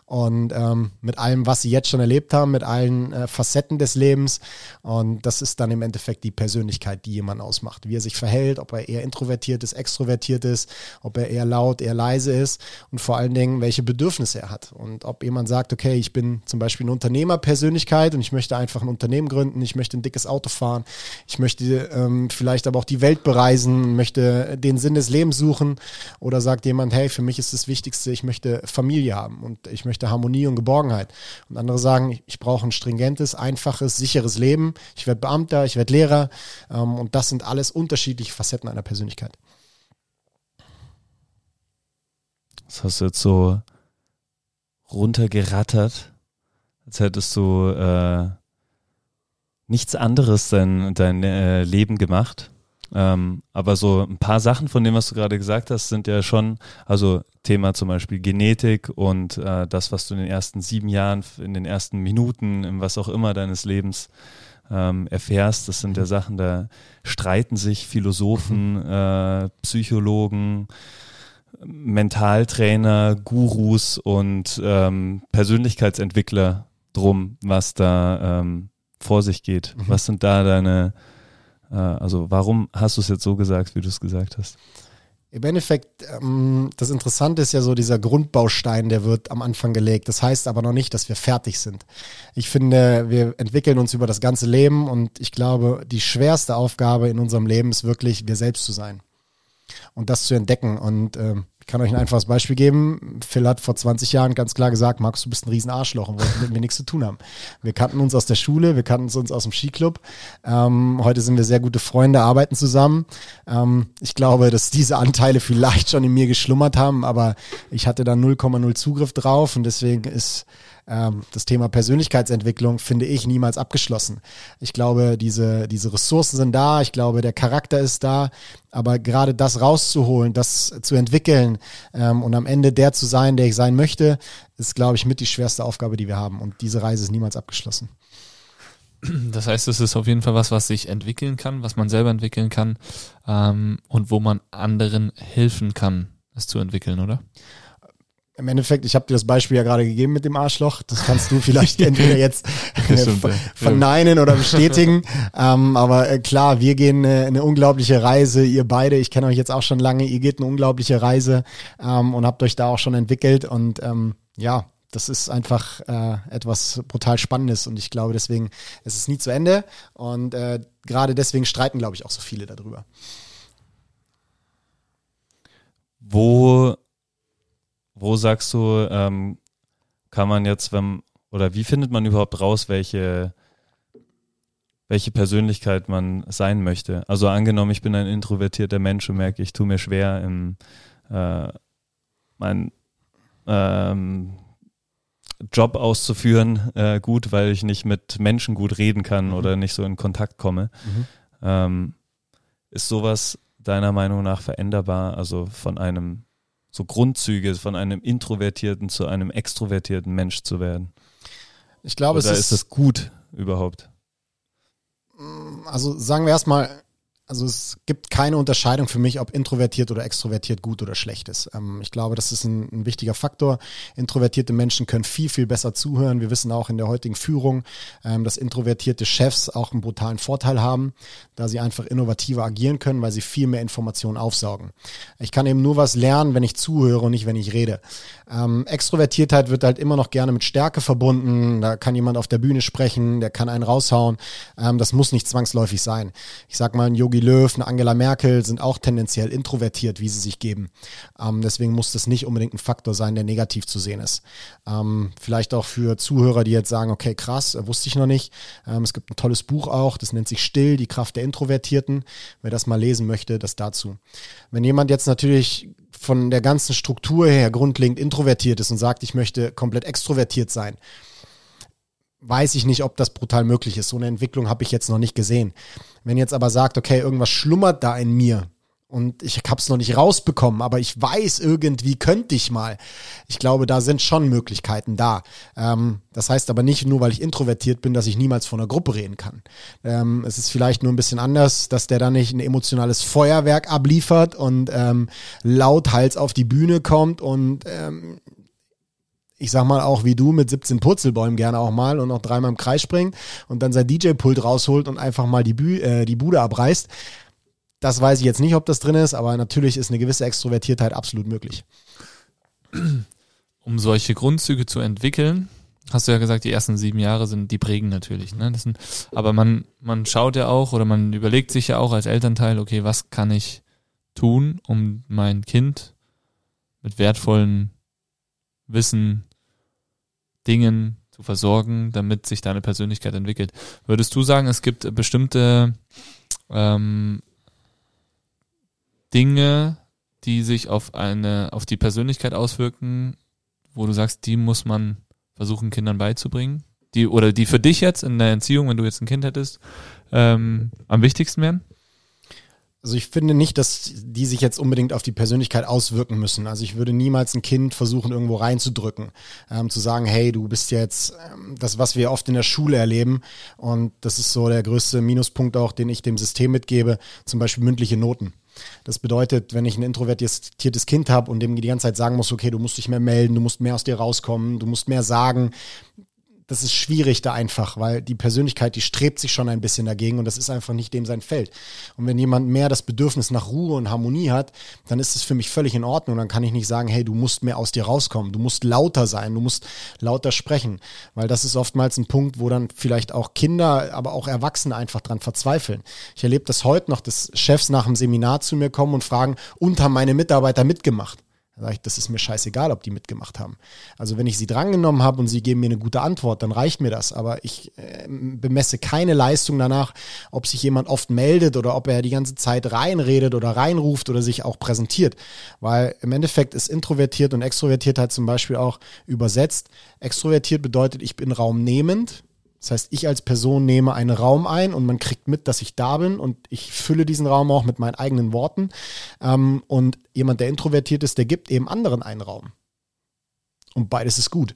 Und ähm, mit allem, was sie jetzt schon erlebt haben, mit allen äh, Facetten des Lebens. Und das ist dann im Endeffekt die Persönlichkeit, die jemand ausmacht. Wie er sich verhält, ob er eher introvertiert ist, extrovertiert ist, ob er eher laut, eher leise ist und vor allen Dingen, welche Bedürfnisse er hat. Und ob jemand sagt, okay, ich bin zum Beispiel eine Unternehmerpersönlichkeit und ich möchte einfach ein Unternehmen gründen, ich möchte ein dickes Auto fahren, ich möchte ähm, vielleicht aber auch die Welt bereisen, möchte den Sinn des Lebens suchen. Oder sagt jemand, hey, für mich ist das Wichtigste, ich möchte Familie haben und ich möchte möchte Harmonie und Geborgenheit. Und andere sagen, ich brauche ein stringentes, einfaches, sicheres Leben. Ich werde Beamter, ich werde Lehrer. Ähm, und das sind alles unterschiedliche Facetten einer Persönlichkeit. Das hast du jetzt so runtergerattert, als hättest du äh, nichts anderes dein, dein äh, Leben gemacht. Ähm, aber so ein paar Sachen von dem, was du gerade gesagt hast, sind ja schon, also Thema zum Beispiel Genetik und äh, das, was du in den ersten sieben Jahren, in den ersten Minuten, in was auch immer deines Lebens ähm, erfährst, das sind ja Sachen, da streiten sich Philosophen, äh, Psychologen, Mentaltrainer, Gurus und ähm, Persönlichkeitsentwickler drum, was da ähm, vor sich geht. Mhm. Was sind da deine also warum hast du es jetzt so gesagt, wie du es gesagt hast? Im Endeffekt, ähm, das Interessante ist ja so dieser Grundbaustein, der wird am Anfang gelegt. Das heißt aber noch nicht, dass wir fertig sind. Ich finde, wir entwickeln uns über das ganze Leben und ich glaube, die schwerste Aufgabe in unserem Leben ist wirklich, wir selbst zu sein und das zu entdecken. Und ähm, ich kann euch ein einfaches Beispiel geben. Phil hat vor 20 Jahren ganz klar gesagt, Markus, du bist ein Riesenarschloch und wollte mit mir nichts zu tun haben. Wir kannten uns aus der Schule, wir kannten uns aus dem Skiclub. Ähm, heute sind wir sehr gute Freunde, arbeiten zusammen. Ähm, ich glaube, dass diese Anteile vielleicht schon in mir geschlummert haben, aber ich hatte da 0,0 Zugriff drauf und deswegen ist ähm, das Thema Persönlichkeitsentwicklung finde ich niemals abgeschlossen. Ich glaube, diese, diese Ressourcen sind da, ich glaube, der Charakter ist da, aber gerade das rauszuholen, das zu entwickeln ähm, und am Ende der zu sein, der ich sein möchte, ist, glaube ich, mit die schwerste Aufgabe, die wir haben. Und diese Reise ist niemals abgeschlossen. Das heißt, es ist auf jeden Fall was, was sich entwickeln kann, was man selber entwickeln kann ähm, und wo man anderen helfen kann, es zu entwickeln, oder? Im Endeffekt, ich habe dir das Beispiel ja gerade gegeben mit dem Arschloch. Das kannst du vielleicht entweder jetzt äh, verneinen oder bestätigen. ähm, aber äh, klar, wir gehen äh, eine unglaubliche Reise. Ihr beide, ich kenne euch jetzt auch schon lange, ihr geht eine unglaubliche Reise ähm, und habt euch da auch schon entwickelt. Und ähm, ja, das ist einfach äh, etwas brutal Spannendes. Und ich glaube deswegen, es ist nie zu Ende. Und äh, gerade deswegen streiten, glaube ich, auch so viele darüber. Wo wo sagst du, ähm, kann man jetzt, wenn, oder wie findet man überhaupt raus, welche, welche Persönlichkeit man sein möchte? Also angenommen, ich bin ein introvertierter Mensch und merke, ich tue mir schwer, im, äh, mein ähm, Job auszuführen, äh, gut, weil ich nicht mit Menschen gut reden kann mhm. oder nicht so in Kontakt komme. Mhm. Ähm, ist sowas deiner Meinung nach veränderbar, also von einem so Grundzüge von einem introvertierten zu einem extrovertierten Mensch zu werden? Ich glaube, Oder es ist das gut überhaupt? also sagen wir erstmal, also es gibt keine Unterscheidung für mich, ob introvertiert oder extrovertiert gut oder schlecht ist. Ähm, ich glaube, das ist ein, ein, wichtiger Faktor. Introvertierte Menschen können viel, viel besser zuhören. Wir wissen auch in der heutigen Führung, ähm, dass introvertierte Chefs auch einen brutalen Vorteil haben, da sie einfach innovativer agieren können, weil sie viel mehr Informationen aufsaugen. Ich kann eben nur was lernen, wenn ich zuhöre und nicht, wenn ich rede. Ähm, Extrovertiertheit wird halt immer noch gerne mit Stärke verbunden. Da kann jemand auf der Bühne sprechen, der kann einen raushauen. Ähm, das muss nicht zwangsläufig sein. Ich sag mal, ein Yogi Löw, eine Angela Merkel sind auch tendenziell introvertiert, wie sie sich geben. Ähm, deswegen muss das nicht unbedingt ein Faktor sein, der negativ zu sehen ist. Ähm, vielleicht auch für Zuhörer, die jetzt sagen, okay, krass, äh, wusste ich noch nicht. Ähm, es gibt ein tolles Buch auch, das nennt sich Still, die Kraft der Introvertierten. Wer das mal lesen möchte, das dazu. Wenn jemand jetzt natürlich von der ganzen Struktur her grundlegend introvertiert ist und sagt, ich möchte komplett extrovertiert sein, weiß ich nicht, ob das brutal möglich ist. So eine Entwicklung habe ich jetzt noch nicht gesehen. Wenn jetzt aber sagt, okay, irgendwas schlummert da in mir, und ich habe es noch nicht rausbekommen, aber ich weiß irgendwie könnte ich mal. Ich glaube, da sind schon Möglichkeiten da. Ähm, das heißt aber nicht nur, weil ich introvertiert bin, dass ich niemals vor einer Gruppe reden kann. Ähm, es ist vielleicht nur ein bisschen anders, dass der dann nicht ein emotionales Feuerwerk abliefert und ähm, lauthals auf die Bühne kommt und ähm, ich sag mal auch wie du mit 17 Purzelbäumen gerne auch mal und noch dreimal im Kreis springt und dann sein DJ-Pult rausholt und einfach mal die, Bü äh, die Bude abreißt. Das weiß ich jetzt nicht, ob das drin ist, aber natürlich ist eine gewisse Extrovertiertheit absolut möglich. Um solche Grundzüge zu entwickeln, hast du ja gesagt, die ersten sieben Jahre sind, die prägen natürlich. Ne? Sind, aber man, man schaut ja auch oder man überlegt sich ja auch als Elternteil, okay, was kann ich tun, um mein Kind mit wertvollen Wissen, Dingen zu versorgen, damit sich deine Persönlichkeit entwickelt. Würdest du sagen, es gibt bestimmte ähm, Dinge, die sich auf eine, auf die Persönlichkeit auswirken, wo du sagst, die muss man versuchen, Kindern beizubringen? Die, oder die für dich jetzt in der Erziehung, wenn du jetzt ein Kind hättest, ähm, am wichtigsten wären? Also ich finde nicht, dass die sich jetzt unbedingt auf die Persönlichkeit auswirken müssen. Also ich würde niemals ein Kind versuchen, irgendwo reinzudrücken, ähm, zu sagen, hey, du bist jetzt ähm, das, was wir oft in der Schule erleben. Und das ist so der größte Minuspunkt auch, den ich dem System mitgebe, zum Beispiel mündliche Noten. Das bedeutet, wenn ich ein introvertiertes Kind habe und dem die ganze Zeit sagen muss, okay, du musst dich mehr melden, du musst mehr aus dir rauskommen, du musst mehr sagen, das ist schwierig da einfach, weil die Persönlichkeit, die strebt sich schon ein bisschen dagegen und das ist einfach nicht dem sein Feld. Und wenn jemand mehr das Bedürfnis nach Ruhe und Harmonie hat, dann ist es für mich völlig in Ordnung. Dann kann ich nicht sagen, hey, du musst mehr aus dir rauskommen, du musst lauter sein, du musst lauter sprechen, weil das ist oftmals ein Punkt, wo dann vielleicht auch Kinder, aber auch Erwachsene einfach dran verzweifeln. Ich erlebe das heute noch, dass Chefs nach dem Seminar zu mir kommen und fragen, und haben meine Mitarbeiter mitgemacht? Da sage ich, das ist mir scheißegal, ob die mitgemacht haben. Also wenn ich sie drangenommen habe und sie geben mir eine gute Antwort, dann reicht mir das. Aber ich äh, bemesse keine Leistung danach, ob sich jemand oft meldet oder ob er die ganze Zeit reinredet oder reinruft oder sich auch präsentiert. Weil im Endeffekt ist introvertiert und extrovertiert halt zum Beispiel auch übersetzt. Extrovertiert bedeutet, ich bin raumnehmend das heißt, ich als Person nehme einen Raum ein und man kriegt mit, dass ich da bin und ich fülle diesen Raum auch mit meinen eigenen Worten. Ähm, und jemand, der introvertiert ist, der gibt eben anderen einen Raum. Und beides ist gut.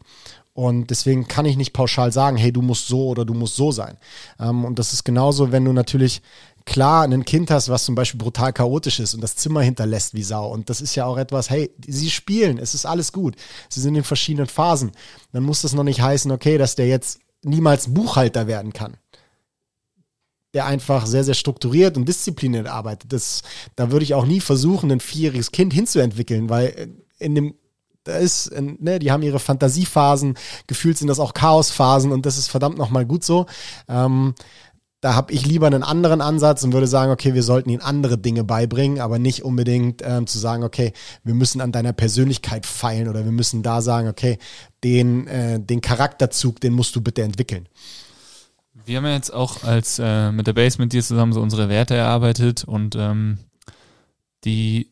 Und deswegen kann ich nicht pauschal sagen, hey, du musst so oder du musst so sein. Ähm, und das ist genauso, wenn du natürlich klar ein Kind hast, was zum Beispiel brutal chaotisch ist und das Zimmer hinterlässt wie Sau. Und das ist ja auch etwas, hey, sie spielen, es ist alles gut. Sie sind in verschiedenen Phasen. Dann muss das noch nicht heißen, okay, dass der jetzt niemals Buchhalter werden kann. Der einfach sehr, sehr strukturiert und diszipliniert arbeitet. Das, da würde ich auch nie versuchen, ein vierjähriges Kind hinzuentwickeln, weil äh, in dem da ist, ne, die haben ihre Fantasiephasen, gefühlt sind das auch Chaosphasen und das ist verdammt nochmal gut so. Ähm, da habe ich lieber einen anderen Ansatz und würde sagen, okay, wir sollten ihnen andere Dinge beibringen, aber nicht unbedingt ähm, zu sagen, okay, wir müssen an deiner Persönlichkeit feilen oder wir müssen da sagen, okay, den, äh, den Charakterzug, den musst du bitte entwickeln. Wir haben ja jetzt auch als äh, mit der Base mit dir zusammen so unsere Werte erarbeitet und ähm, die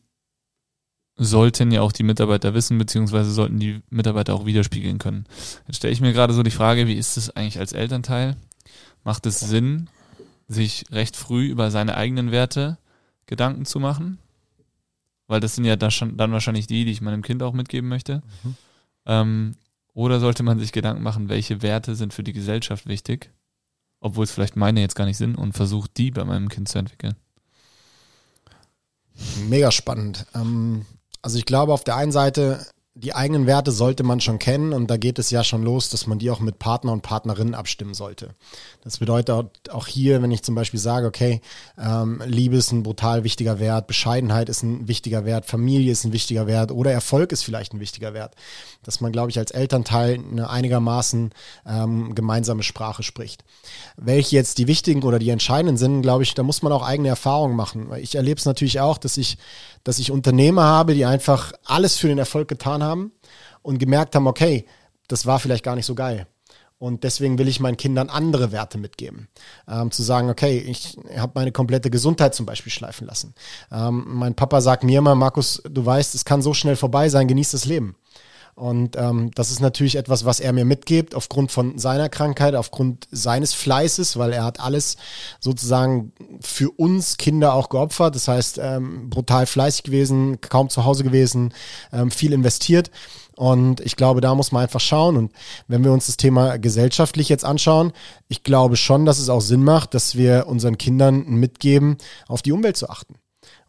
sollten ja auch die Mitarbeiter wissen, beziehungsweise sollten die Mitarbeiter auch widerspiegeln können. Jetzt stelle ich mir gerade so die Frage, wie ist es eigentlich als Elternteil? Macht es Sinn, sich recht früh über seine eigenen Werte Gedanken zu machen? weil das sind ja dann, wahrscheinlich die, die ich meinem Kind auch mitgeben möchte. Mhm. Ähm, oder sollte man sich Gedanken machen, welche Werte sind für die Gesellschaft wichtig, obwohl es vielleicht meine jetzt gar nicht sind und versucht die bei meinem Kind zu entwickeln. Mega spannend. Ähm, also ich glaube, auf der einen Seite die eigenen Werte sollte man schon kennen und da geht es ja schon los, dass man die auch mit Partner und Partnerinnen abstimmen sollte. Das bedeutet auch hier, wenn ich zum Beispiel sage, okay, ähm, Liebe ist ein brutal wichtiger Wert, Bescheidenheit ist ein wichtiger Wert, Familie ist ein wichtiger Wert oder Erfolg ist vielleicht ein wichtiger Wert, dass man, glaube ich, als Elternteil eine einigermaßen ähm, gemeinsame Sprache spricht. Welche jetzt die wichtigen oder die entscheidenden sind, glaube ich, da muss man auch eigene Erfahrungen machen. Ich erlebe es natürlich auch, dass ich dass ich Unternehmer habe, die einfach alles für den Erfolg getan haben und gemerkt haben, okay, das war vielleicht gar nicht so geil. Und deswegen will ich meinen Kindern andere Werte mitgeben. Ähm, zu sagen, okay, ich habe meine komplette Gesundheit zum Beispiel schleifen lassen. Ähm, mein Papa sagt mir immer, Markus, du weißt, es kann so schnell vorbei sein, genieß das Leben. Und ähm, das ist natürlich etwas, was er mir mitgibt, aufgrund von seiner Krankheit, aufgrund seines Fleißes, weil er hat alles sozusagen für uns Kinder auch geopfert. Das heißt, ähm, brutal fleißig gewesen, kaum zu Hause gewesen, ähm, viel investiert. Und ich glaube, da muss man einfach schauen. Und wenn wir uns das Thema gesellschaftlich jetzt anschauen, ich glaube schon, dass es auch Sinn macht, dass wir unseren Kindern mitgeben, auf die Umwelt zu achten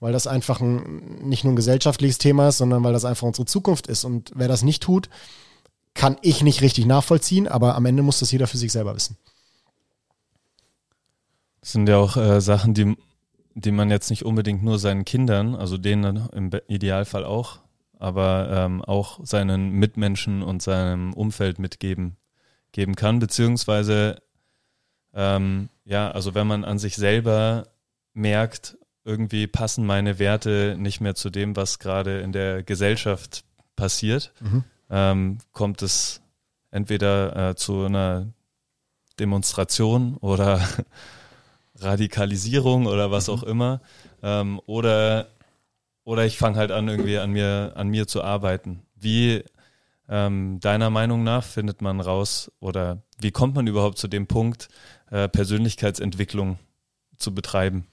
weil das einfach ein, nicht nur ein gesellschaftliches Thema ist, sondern weil das einfach unsere Zukunft ist. Und wer das nicht tut, kann ich nicht richtig nachvollziehen, aber am Ende muss das jeder für sich selber wissen. Das sind ja auch äh, Sachen, die, die man jetzt nicht unbedingt nur seinen Kindern, also denen im Idealfall auch, aber ähm, auch seinen Mitmenschen und seinem Umfeld mitgeben geben kann, beziehungsweise ähm, ja, also wenn man an sich selber merkt, irgendwie passen meine Werte nicht mehr zu dem, was gerade in der Gesellschaft passiert, mhm. ähm, kommt es entweder äh, zu einer Demonstration oder Radikalisierung oder was mhm. auch immer. Ähm, oder, oder ich fange halt an, irgendwie an mir, an mir zu arbeiten. Wie ähm, deiner Meinung nach findet man raus oder wie kommt man überhaupt zu dem Punkt, äh, Persönlichkeitsentwicklung zu betreiben?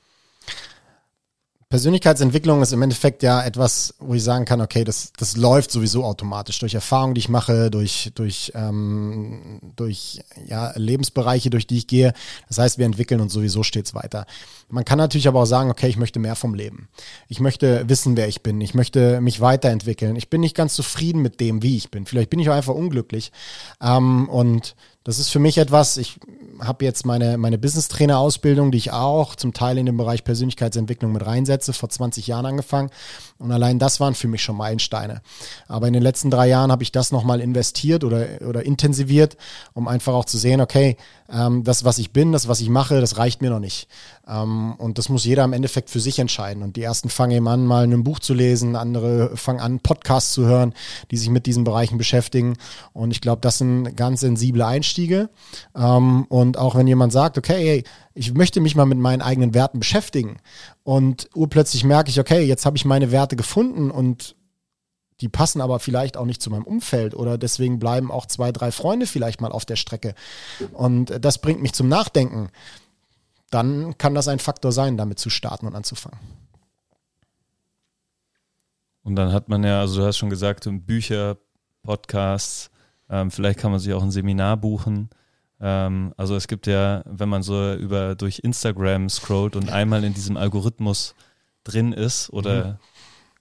Persönlichkeitsentwicklung ist im Endeffekt ja etwas, wo ich sagen kann, okay, das, das läuft sowieso automatisch durch Erfahrungen, die ich mache, durch, durch, ähm, durch ja, Lebensbereiche, durch die ich gehe. Das heißt, wir entwickeln uns sowieso stets weiter. Man kann natürlich aber auch sagen, okay, ich möchte mehr vom Leben. Ich möchte wissen, wer ich bin. Ich möchte mich weiterentwickeln. Ich bin nicht ganz zufrieden mit dem, wie ich bin. Vielleicht bin ich auch einfach unglücklich. Ähm, und das ist für mich etwas, ich habe jetzt meine, meine Business-Trainer-Ausbildung, die ich auch zum Teil in den Bereich Persönlichkeitsentwicklung mit reinsetze, vor 20 Jahren angefangen. Und allein das waren für mich schon Meilensteine. Aber in den letzten drei Jahren habe ich das nochmal investiert oder, oder intensiviert, um einfach auch zu sehen, okay, ähm, das, was ich bin, das, was ich mache, das reicht mir noch nicht. Ähm, und das muss jeder im Endeffekt für sich entscheiden. Und die ersten fangen eben an, mal ein Buch zu lesen, andere fangen an, Podcasts zu hören, die sich mit diesen Bereichen beschäftigen. Und ich glaube, das sind ganz sensible Einstiege. Ähm, und auch wenn jemand sagt, okay, hey, ich möchte mich mal mit meinen eigenen Werten beschäftigen und urplötzlich merke ich, okay, jetzt habe ich meine Werte gefunden und die passen aber vielleicht auch nicht zu meinem Umfeld oder deswegen bleiben auch zwei, drei Freunde vielleicht mal auf der Strecke. Und das bringt mich zum Nachdenken. Dann kann das ein Faktor sein, damit zu starten und anzufangen. Und dann hat man ja, also du hast schon gesagt, Bücher, Podcasts, ähm, vielleicht kann man sich auch ein Seminar buchen. Ähm, also es gibt ja, wenn man so über durch Instagram scrollt und einmal in diesem Algorithmus drin ist oder mhm.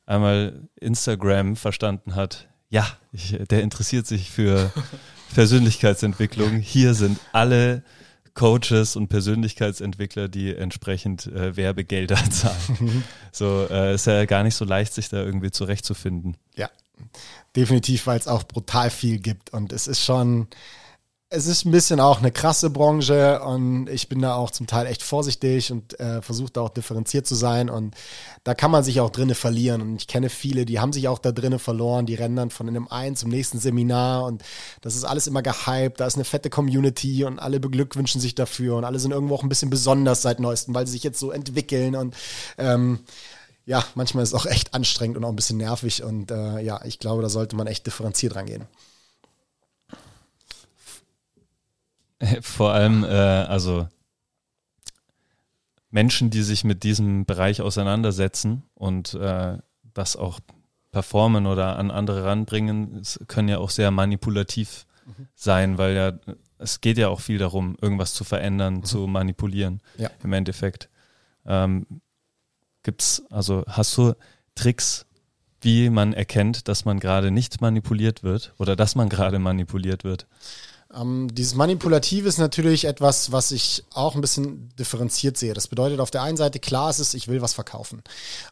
Einmal Instagram verstanden hat, ja, ich, der interessiert sich für Persönlichkeitsentwicklung. Hier sind alle Coaches und Persönlichkeitsentwickler, die entsprechend äh, Werbegelder zahlen. so äh, ist ja gar nicht so leicht, sich da irgendwie zurechtzufinden. Ja, definitiv, weil es auch brutal viel gibt und es ist schon es ist ein bisschen auch eine krasse Branche und ich bin da auch zum Teil echt vorsichtig und äh, versuche da auch differenziert zu sein und da kann man sich auch drinnen verlieren und ich kenne viele, die haben sich auch da drinnen verloren, die rennen dann von einem einen zum nächsten Seminar und das ist alles immer gehypt, da ist eine fette Community und alle beglückwünschen sich dafür und alle sind irgendwo auch ein bisschen besonders seit neuestem, weil sie sich jetzt so entwickeln und ähm, ja, manchmal ist es auch echt anstrengend und auch ein bisschen nervig und äh, ja, ich glaube, da sollte man echt differenziert rangehen. Vor allem, äh, also Menschen, die sich mit diesem Bereich auseinandersetzen und äh, das auch performen oder an andere ranbringen, können ja auch sehr manipulativ mhm. sein, weil ja es geht ja auch viel darum, irgendwas zu verändern, mhm. zu manipulieren ja. im Endeffekt. Ähm, gibt's, also hast du Tricks, wie man erkennt, dass man gerade nicht manipuliert wird oder dass man gerade manipuliert wird? Ähm, dieses Manipulative ist natürlich etwas, was ich auch ein bisschen differenziert sehe. Das bedeutet auf der einen Seite, klar ist es, ich will was verkaufen.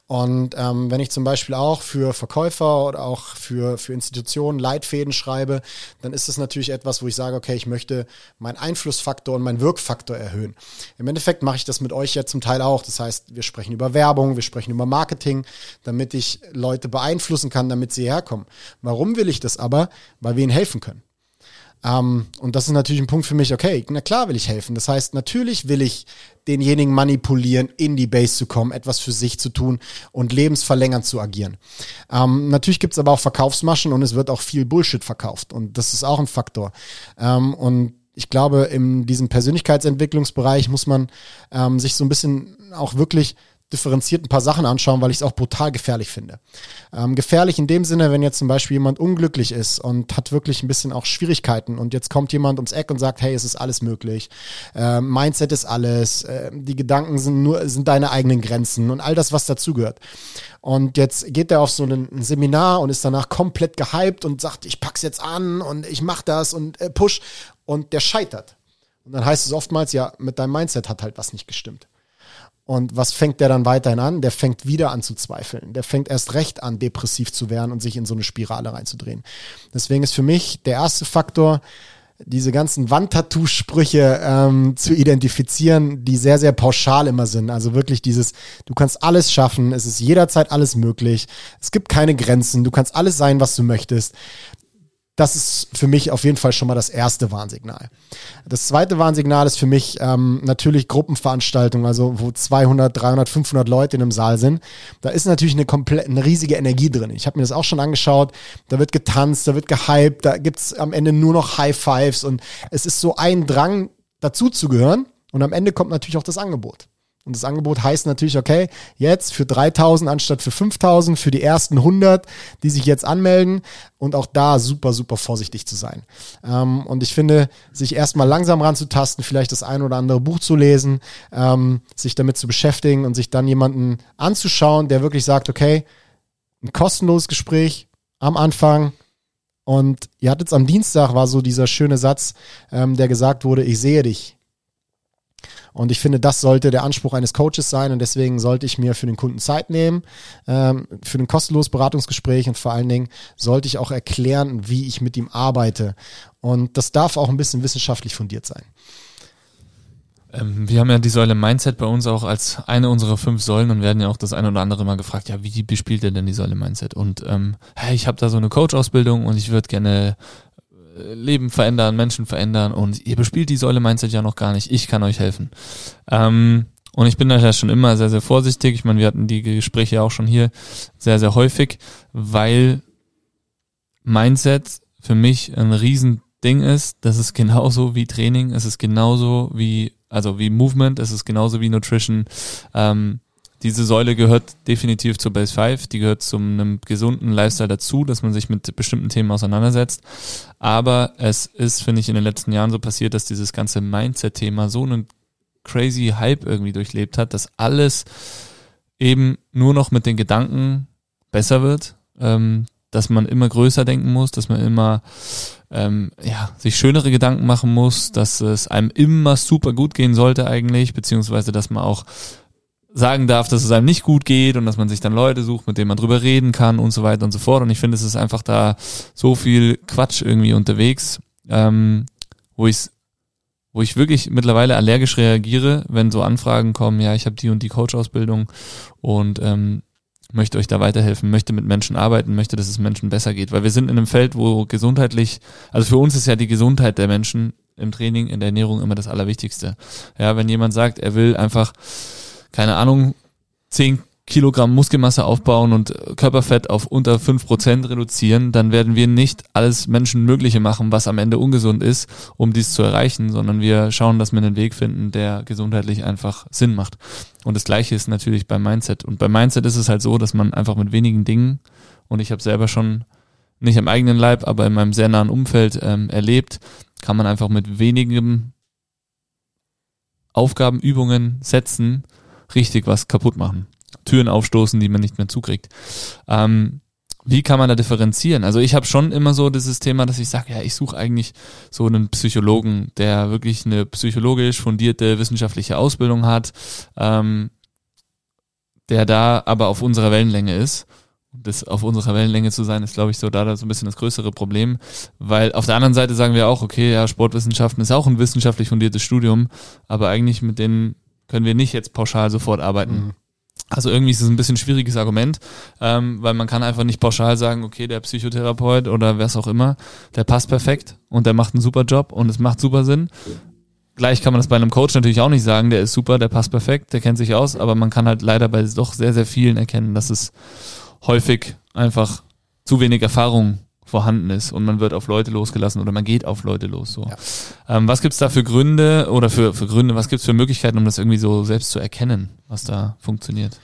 Und ähm, wenn ich zum Beispiel auch für Verkäufer oder auch für, für Institutionen Leitfäden schreibe, dann ist das natürlich etwas, wo ich sage, okay, ich möchte meinen Einflussfaktor und meinen Wirkfaktor erhöhen. Im Endeffekt mache ich das mit euch ja zum Teil auch. Das heißt, wir sprechen über Werbung, wir sprechen über Marketing, damit ich Leute beeinflussen kann, damit sie herkommen. Warum will ich das aber? Weil wir ihnen helfen können. Ähm, und das ist natürlich ein Punkt für mich, okay, na klar will ich helfen. Das heißt, natürlich will ich denjenigen manipulieren, in die Base zu kommen, etwas für sich zu tun und lebensverlängernd zu agieren. Ähm, natürlich gibt's aber auch Verkaufsmaschen und es wird auch viel Bullshit verkauft. Und das ist auch ein Faktor. Ähm, und ich glaube, in diesem Persönlichkeitsentwicklungsbereich muss man ähm, sich so ein bisschen auch wirklich differenziert ein paar Sachen anschauen, weil ich es auch brutal gefährlich finde. Ähm, gefährlich in dem Sinne, wenn jetzt zum Beispiel jemand unglücklich ist und hat wirklich ein bisschen auch Schwierigkeiten und jetzt kommt jemand ums Eck und sagt, hey, es ist alles möglich, äh, Mindset ist alles, äh, die Gedanken sind nur sind deine eigenen Grenzen und all das, was dazugehört. Und jetzt geht er auf so ein, Seminar und ist danach komplett gehypt und sagt, ich pack's jetzt an und ich mach das und äh, push und der scheitert. Und dann heißt es oftmals, ja, mit deinem Mindset hat halt was nicht gestimmt. Und was fängt der dann weiterhin an? Der fängt wieder an zu zweifeln. Der fängt erst recht an, depressiv zu werden und sich in so eine Spirale reinzudrehen. Deswegen ist für mich der erste Faktor, diese ganzen Wandtattoo-Sprüche ähm, zu identifizieren, die sehr, sehr pauschal immer sind. Also wirklich dieses, du kannst alles schaffen, es ist jederzeit alles möglich, es gibt keine Grenzen, du kannst alles sein, was du möchtest das ist für mich auf jeden Fall schon mal das erste Warnsignal. Das zweite Warnsignal ist für mich ähm, natürlich Gruppenveranstaltungen, also wo 200, 300, 500 Leute in einem Saal sind. Da ist natürlich eine komplett, eine riesige Energie drin. Ich habe mir das auch schon angeschaut. Da wird getanzt, da wird gehypt, da gibt's am Ende nur noch High Fives und es ist so ein Drang, dazu zu gehören. Und am Ende kommt natürlich auch das Angebot. Und das Angebot heißt natürlich, okay, jetzt für 3000 anstatt für 5000, für die ersten 100, die sich jetzt anmelden. Und auch da super, super vorsichtig zu sein. Ähm, und ich finde, sich erstmal langsam ranzutasten, vielleicht das ein oder andere Buch zu lesen, ähm, sich damit zu beschäftigen und sich dann jemanden anzuschauen, der wirklich sagt, okay, ein kostenloses Gespräch am Anfang, und ihr hattet es am Dienstag, war so dieser schöne Satz, ähm, der gesagt wurde, ich sehe dich. Und ich finde, das sollte der Anspruch eines Coaches sein und deswegen sollte ich mir für den Kunden Zeit nehmen, ähm, für ein kostenloses Beratungsgespräch und vor allen Dingen sollte ich auch erklären, wie ich mit ihm arbeite. Und das darf auch ein bisschen wissenschaftlich fundiert sein. Ähm, wir haben ja die Säule Mindset bei uns auch als eine unserer fünf Säulen und werden ja auch das eine oder andere mal gefragt, ja, wie bespielt ihr denn die Säule Mindset? Und ähm, hey, ich habe da so eine Coach-Ausbildung und ich würde gerne Leben verändern, Menschen verändern und ihr bespielt die Säule Mindset ja noch gar nicht. Ich kann euch helfen. Ähm, und ich bin da ja schon immer sehr, sehr vorsichtig. Ich meine, wir hatten die Gespräche auch schon hier sehr, sehr häufig, weil Mindset für mich ein Riesending ist. Das ist genauso wie Training, es ist genauso wie, also wie Movement, es ist genauso wie Nutrition. Ähm, diese Säule gehört definitiv zur Base 5, die gehört zu einem gesunden Lifestyle dazu, dass man sich mit bestimmten Themen auseinandersetzt. Aber es ist, finde ich, in den letzten Jahren so passiert, dass dieses ganze Mindset-Thema so einen crazy Hype irgendwie durchlebt hat, dass alles eben nur noch mit den Gedanken besser wird, ähm, dass man immer größer denken muss, dass man immer ähm, ja, sich schönere Gedanken machen muss, dass es einem immer super gut gehen sollte eigentlich, beziehungsweise dass man auch sagen darf, dass es einem nicht gut geht und dass man sich dann Leute sucht, mit denen man drüber reden kann und so weiter und so fort. Und ich finde, es ist einfach da so viel Quatsch irgendwie unterwegs, ähm, wo ich wo ich wirklich mittlerweile allergisch reagiere, wenn so Anfragen kommen, ja, ich habe die und die Coach-Ausbildung und ähm, möchte euch da weiterhelfen, möchte mit Menschen arbeiten, möchte, dass es Menschen besser geht. Weil wir sind in einem Feld, wo gesundheitlich, also für uns ist ja die Gesundheit der Menschen im Training, in der Ernährung immer das Allerwichtigste. Ja, wenn jemand sagt, er will einfach keine Ahnung, zehn Kilogramm Muskelmasse aufbauen und Körperfett auf unter fünf Prozent reduzieren, dann werden wir nicht alles Menschenmögliche machen, was am Ende ungesund ist, um dies zu erreichen, sondern wir schauen, dass wir einen Weg finden, der gesundheitlich einfach Sinn macht. Und das gleiche ist natürlich beim Mindset. Und beim Mindset ist es halt so, dass man einfach mit wenigen Dingen, und ich habe selber schon nicht am eigenen Leib, aber in meinem sehr nahen Umfeld ähm, erlebt, kann man einfach mit wenigen Aufgaben, Übungen, Sätzen richtig was kaputt machen. Türen aufstoßen, die man nicht mehr zukriegt. Ähm, wie kann man da differenzieren? Also ich habe schon immer so dieses Thema, dass ich sage, ja, ich suche eigentlich so einen Psychologen, der wirklich eine psychologisch fundierte wissenschaftliche Ausbildung hat, ähm, der da aber auf unserer Wellenlänge ist. Das auf unserer Wellenlänge zu sein, ist, glaube ich, so da so ein bisschen das größere Problem. Weil auf der anderen Seite sagen wir auch, okay, ja, Sportwissenschaften ist auch ein wissenschaftlich fundiertes Studium, aber eigentlich mit denen können wir nicht jetzt pauschal sofort arbeiten. Mhm. Also irgendwie ist es ein bisschen ein schwieriges Argument, ähm, weil man kann einfach nicht pauschal sagen, okay, der Psychotherapeut oder wer es auch immer, der passt perfekt und der macht einen super Job und es macht super Sinn. Gleich kann man das bei einem Coach natürlich auch nicht sagen, der ist super, der passt perfekt, der kennt sich aus, aber man kann halt leider bei doch sehr, sehr vielen erkennen, dass es häufig einfach zu wenig Erfahrung vorhanden ist und man wird auf Leute losgelassen oder man geht auf Leute los. So. Ja. Ähm, was gibt's da für Gründe oder für, für Gründe, was gibt's für Möglichkeiten, um das irgendwie so selbst zu erkennen, was da funktioniert?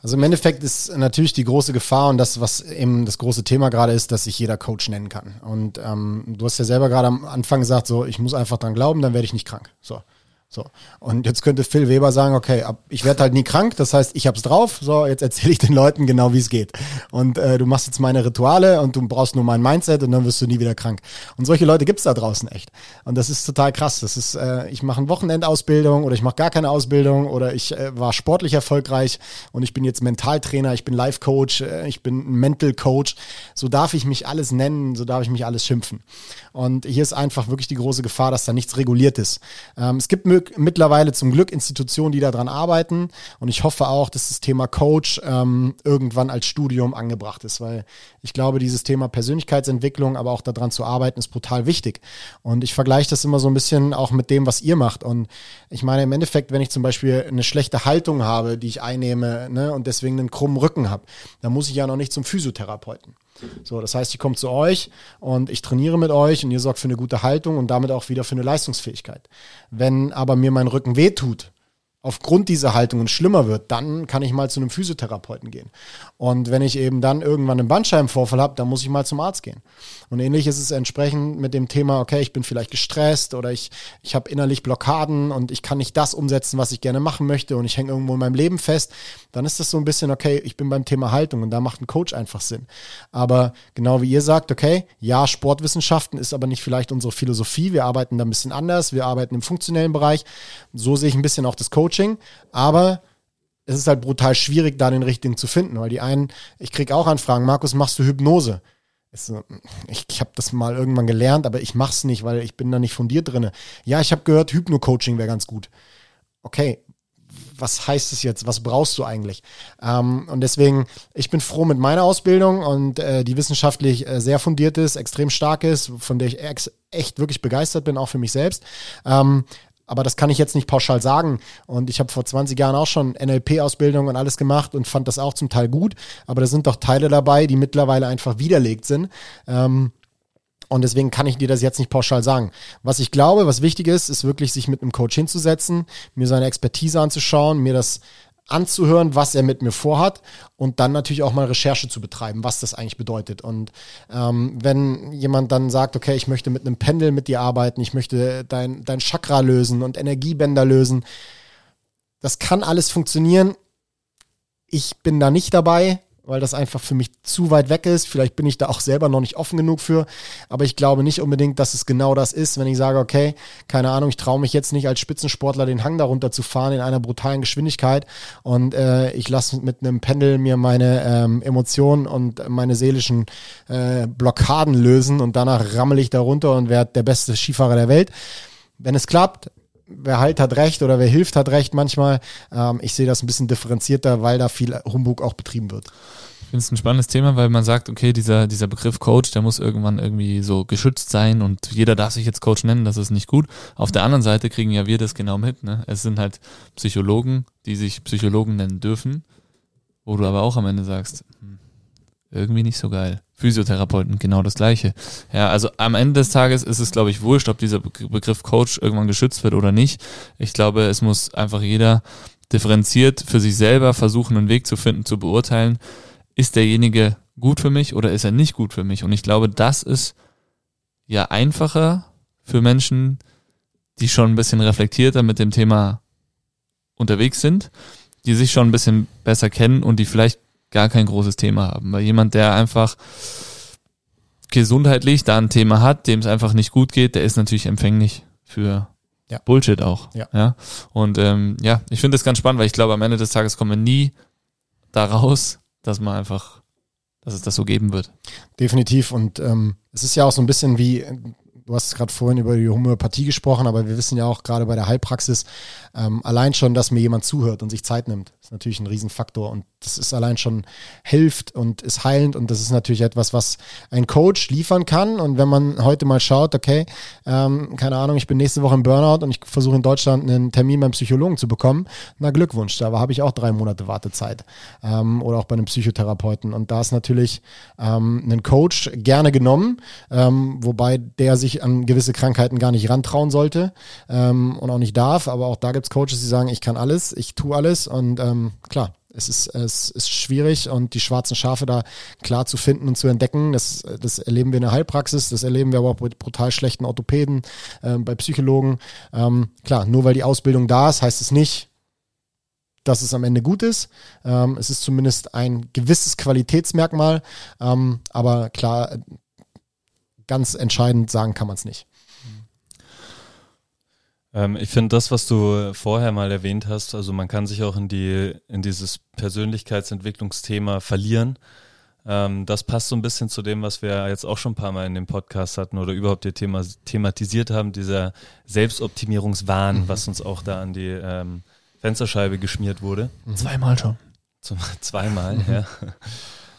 Also im Endeffekt ist natürlich die große Gefahr und das, was eben das große Thema gerade ist, dass sich jeder Coach nennen kann. Und ähm, du hast ja selber gerade am Anfang gesagt, so ich muss einfach dran glauben, dann werde ich nicht krank. So. So. Und jetzt könnte Phil Weber sagen, okay, ab, ich werde halt nie krank, das heißt, ich hab's drauf, so, jetzt erzähle ich den Leuten genau, wie es geht. Und äh, du machst jetzt meine Rituale und du brauchst nur mein Mindset und dann wirst du nie wieder krank. Und solche Leute gibt's da draußen echt. Und das ist total krass. Das ist, äh, ich mache eine Wochenendausbildung oder ich mache gar keine Ausbildung oder ich äh, war sportlich erfolgreich und ich bin jetzt Mentaltrainer, ich bin Life-Coach, äh, ich bin Mental Coach. So darf ich mich alles nennen, so darf ich mich alles schimpfen. Und hier ist einfach wirklich die große Gefahr, dass da nichts reguliert ist. Ähm, es gibt mittlerweile zum Glück Institutionen, die daran arbeiten. Und ich hoffe auch, dass das Thema Coach ähm, irgendwann als Studium angebracht ist, weil ich glaube, dieses Thema Persönlichkeitsentwicklung, aber auch daran zu arbeiten, ist brutal wichtig. Und ich vergleiche das immer so ein bisschen auch mit dem, was ihr macht. Und ich meine, im Endeffekt, wenn ich zum Beispiel eine schlechte Haltung habe, die ich einnehme ne, und deswegen einen krummen Rücken habe, dann muss ich ja noch nicht zum Physiotherapeuten. So, das heißt, ich komme zu euch und ich trainiere mit euch und ihr sorgt für eine gute Haltung und damit auch wieder für eine Leistungsfähigkeit. Wenn aber mir mein Rücken wehtut, aufgrund dieser Haltung schlimmer wird, dann kann ich mal zu einem Physiotherapeuten gehen. Und wenn ich eben dann irgendwann einen Bandscheibenvorfall habe, dann muss ich mal zum Arzt gehen. Und ähnlich ist es entsprechend mit dem Thema, okay, ich bin vielleicht gestresst oder ich, ich habe innerlich Blockaden und ich kann nicht das umsetzen, was ich gerne machen möchte und ich hänge irgendwo in meinem Leben fest, dann ist das so ein bisschen, okay, ich bin beim Thema Haltung und da macht ein Coach einfach Sinn. Aber genau wie ihr sagt, okay, ja, Sportwissenschaften ist aber nicht vielleicht unsere Philosophie, wir arbeiten da ein bisschen anders, wir arbeiten im funktionellen Bereich, so sehe ich ein bisschen auch das Coaching, aber es ist halt brutal schwierig, da den richtigen zu finden, weil die einen, ich kriege auch Anfragen, Markus, machst du Hypnose? So, ich ich habe das mal irgendwann gelernt, aber ich mach's nicht, weil ich bin da nicht fundiert drin. Ja, ich habe gehört, Hypno-Coaching wäre ganz gut. Okay, was heißt es jetzt? Was brauchst du eigentlich? Ähm, und deswegen, ich bin froh mit meiner Ausbildung und äh, die wissenschaftlich äh, sehr fundiert ist, extrem stark ist, von der ich echt wirklich begeistert bin, auch für mich selbst. Ähm, aber das kann ich jetzt nicht pauschal sagen. Und ich habe vor 20 Jahren auch schon NLP-Ausbildung und alles gemacht und fand das auch zum Teil gut. Aber da sind doch Teile dabei, die mittlerweile einfach widerlegt sind. Ähm, und deswegen kann ich dir das jetzt nicht pauschal sagen. Was ich glaube, was wichtig ist, ist wirklich sich mit einem Coach hinzusetzen, mir seine Expertise anzuschauen, mir das anzuhören, was er mit mir vorhat und dann natürlich auch mal Recherche zu betreiben, was das eigentlich bedeutet. Und ähm, wenn jemand dann sagt, okay, ich möchte mit einem Pendel mit dir arbeiten, ich möchte dein, dein Chakra lösen und Energiebänder lösen, das kann alles funktionieren. Ich bin da nicht dabei weil das einfach für mich zu weit weg ist. Vielleicht bin ich da auch selber noch nicht offen genug für, aber ich glaube nicht unbedingt, dass es genau das ist, wenn ich sage, okay, keine Ahnung, ich traue mich jetzt nicht als Spitzensportler den Hang darunter zu fahren in einer brutalen Geschwindigkeit und äh, ich lasse mit einem Pendel mir meine ähm, Emotionen und meine seelischen äh, Blockaden lösen und danach rammel ich darunter und werde der beste Skifahrer der Welt. Wenn es klappt, wer halt hat recht oder wer hilft hat recht manchmal. Ähm, ich sehe das ein bisschen differenzierter, weil da viel Humbug auch betrieben wird. Ich finde es ein spannendes Thema, weil man sagt, okay, dieser, dieser Begriff Coach, der muss irgendwann irgendwie so geschützt sein und jeder darf sich jetzt Coach nennen, das ist nicht gut. Auf der anderen Seite kriegen ja wir das genau mit. Ne? Es sind halt Psychologen, die sich Psychologen nennen dürfen wo du aber auch am Ende sagst, hm, irgendwie nicht so geil. Physiotherapeuten, genau das gleiche. Ja, also am Ende des Tages ist es, glaube ich, wurscht, ob dieser Begriff Coach irgendwann geschützt wird oder nicht. Ich glaube, es muss einfach jeder differenziert für sich selber versuchen, einen Weg zu finden, zu beurteilen, ist derjenige gut für mich oder ist er nicht gut für mich? Und ich glaube, das ist ja einfacher für Menschen, die schon ein bisschen reflektierter mit dem Thema unterwegs sind, die sich schon ein bisschen besser kennen und die vielleicht gar kein großes Thema haben. Weil jemand, der einfach gesundheitlich da ein Thema hat, dem es einfach nicht gut geht, der ist natürlich empfänglich für ja. Bullshit auch. Ja. ja? Und ähm, ja, ich finde das ganz spannend, weil ich glaube, am Ende des Tages kommen wir nie da raus, dass man einfach, dass es das so geben wird. Definitiv. Und ähm, es ist ja auch so ein bisschen wie, du hast gerade vorhin über die Homöopathie gesprochen, aber wir wissen ja auch gerade bei der Heilpraxis, ähm, allein schon, dass mir jemand zuhört und sich Zeit nimmt, ist natürlich ein Riesenfaktor. Und das ist allein schon hilft und ist heilend. Und das ist natürlich etwas, was ein Coach liefern kann. Und wenn man heute mal schaut, okay, ähm, keine Ahnung, ich bin nächste Woche im Burnout und ich versuche in Deutschland einen Termin beim Psychologen zu bekommen, na Glückwunsch, da habe ich auch drei Monate Wartezeit. Ähm, oder auch bei einem Psychotherapeuten. Und da ist natürlich ähm, ein Coach gerne genommen, ähm, wobei der sich an gewisse Krankheiten gar nicht rantrauen sollte ähm, und auch nicht darf. Aber auch da gibt es Coaches, die sagen, ich kann alles, ich tue alles und ähm, klar, es ist, es ist schwierig und die schwarzen Schafe da klar zu finden und zu entdecken, das, das erleben wir in der Heilpraxis, das erleben wir aber auch bei brutal schlechten Orthopäden, äh, bei Psychologen. Ähm, klar, nur weil die Ausbildung da ist, heißt es nicht, dass es am Ende gut ist. Ähm, es ist zumindest ein gewisses Qualitätsmerkmal, ähm, aber klar, ganz entscheidend sagen kann man es nicht. Ähm, ich finde das, was du vorher mal erwähnt hast, also man kann sich auch in die, in dieses Persönlichkeitsentwicklungsthema verlieren. Ähm, das passt so ein bisschen zu dem, was wir jetzt auch schon ein paar Mal in dem Podcast hatten oder überhaupt hier Thema, thematisiert haben, dieser Selbstoptimierungswahn, mhm. was uns auch da an die ähm, Fensterscheibe geschmiert wurde. Mhm. Zweimal schon. Zum, zweimal, mhm. ja.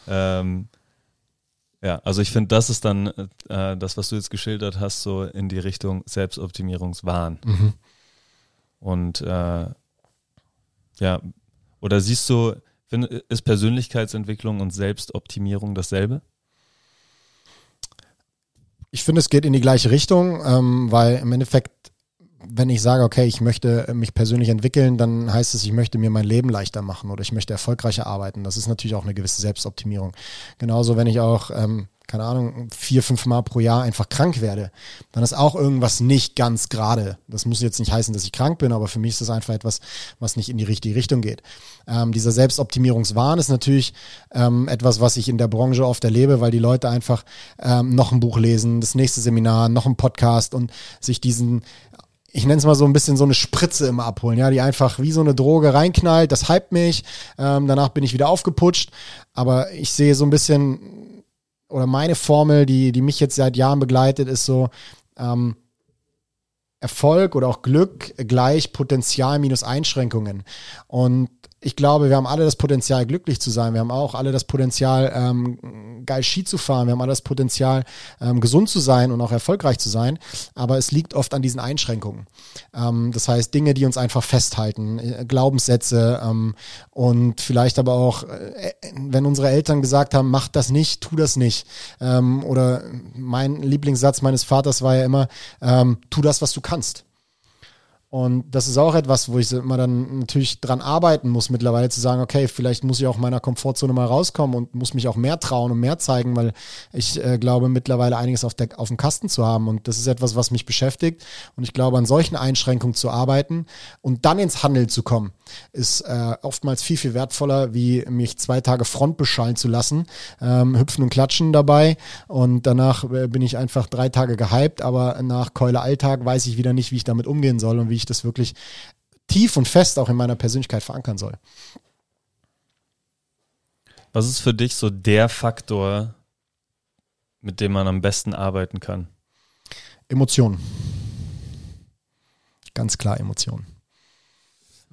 ähm, ja, also ich finde, das ist dann äh, das, was du jetzt geschildert hast, so in die Richtung Selbstoptimierungswahn. Mhm. Und äh, ja, oder siehst du, find, ist Persönlichkeitsentwicklung und Selbstoptimierung dasselbe? Ich finde, es geht in die gleiche Richtung, ähm, weil im Endeffekt wenn ich sage, okay, ich möchte mich persönlich entwickeln, dann heißt es, ich möchte mir mein Leben leichter machen oder ich möchte erfolgreicher arbeiten. Das ist natürlich auch eine gewisse Selbstoptimierung. Genauso, wenn ich auch, ähm, keine Ahnung, vier, fünf Mal pro Jahr einfach krank werde, dann ist auch irgendwas nicht ganz gerade. Das muss jetzt nicht heißen, dass ich krank bin, aber für mich ist das einfach etwas, was nicht in die richtige Richtung geht. Ähm, dieser Selbstoptimierungswahn ist natürlich ähm, etwas, was ich in der Branche oft erlebe, weil die Leute einfach ähm, noch ein Buch lesen, das nächste Seminar, noch ein Podcast und sich diesen ich nenne es mal so ein bisschen so eine Spritze immer abholen, ja, die einfach wie so eine Droge reinknallt, das hypt mich, ähm, danach bin ich wieder aufgeputscht, aber ich sehe so ein bisschen, oder meine Formel, die, die mich jetzt seit Jahren begleitet, ist so, ähm, Erfolg oder auch Glück gleich Potenzial minus Einschränkungen. Und ich glaube, wir haben alle das Potenzial, glücklich zu sein. Wir haben auch alle das Potenzial, ähm, geil Ski zu fahren. Wir haben alle das Potenzial, ähm, gesund zu sein und auch erfolgreich zu sein. Aber es liegt oft an diesen Einschränkungen. Ähm, das heißt, Dinge, die uns einfach festhalten, äh, Glaubenssätze ähm, und vielleicht aber auch, äh, wenn unsere Eltern gesagt haben, mach das nicht, tu das nicht. Ähm, oder mein Lieblingssatz meines Vaters war ja immer, ähm, tu das, was du kannst. Und das ist auch etwas, wo ich immer dann natürlich dran arbeiten muss, mittlerweile zu sagen, okay, vielleicht muss ich auch meiner Komfortzone mal rauskommen und muss mich auch mehr trauen und mehr zeigen, weil ich äh, glaube, mittlerweile einiges auf, der, auf dem Kasten zu haben. Und das ist etwas, was mich beschäftigt. Und ich glaube, an solchen Einschränkungen zu arbeiten und dann ins Handeln zu kommen, ist äh, oftmals viel, viel wertvoller, wie mich zwei Tage Front beschallen zu lassen, ähm, hüpfen und klatschen dabei. Und danach äh, bin ich einfach drei Tage gehypt, aber nach Keule Alltag weiß ich wieder nicht, wie ich damit umgehen soll und wie ich ich das wirklich tief und fest auch in meiner Persönlichkeit verankern soll. Was ist für dich so der Faktor, mit dem man am besten arbeiten kann? Emotionen. Ganz klar Emotionen.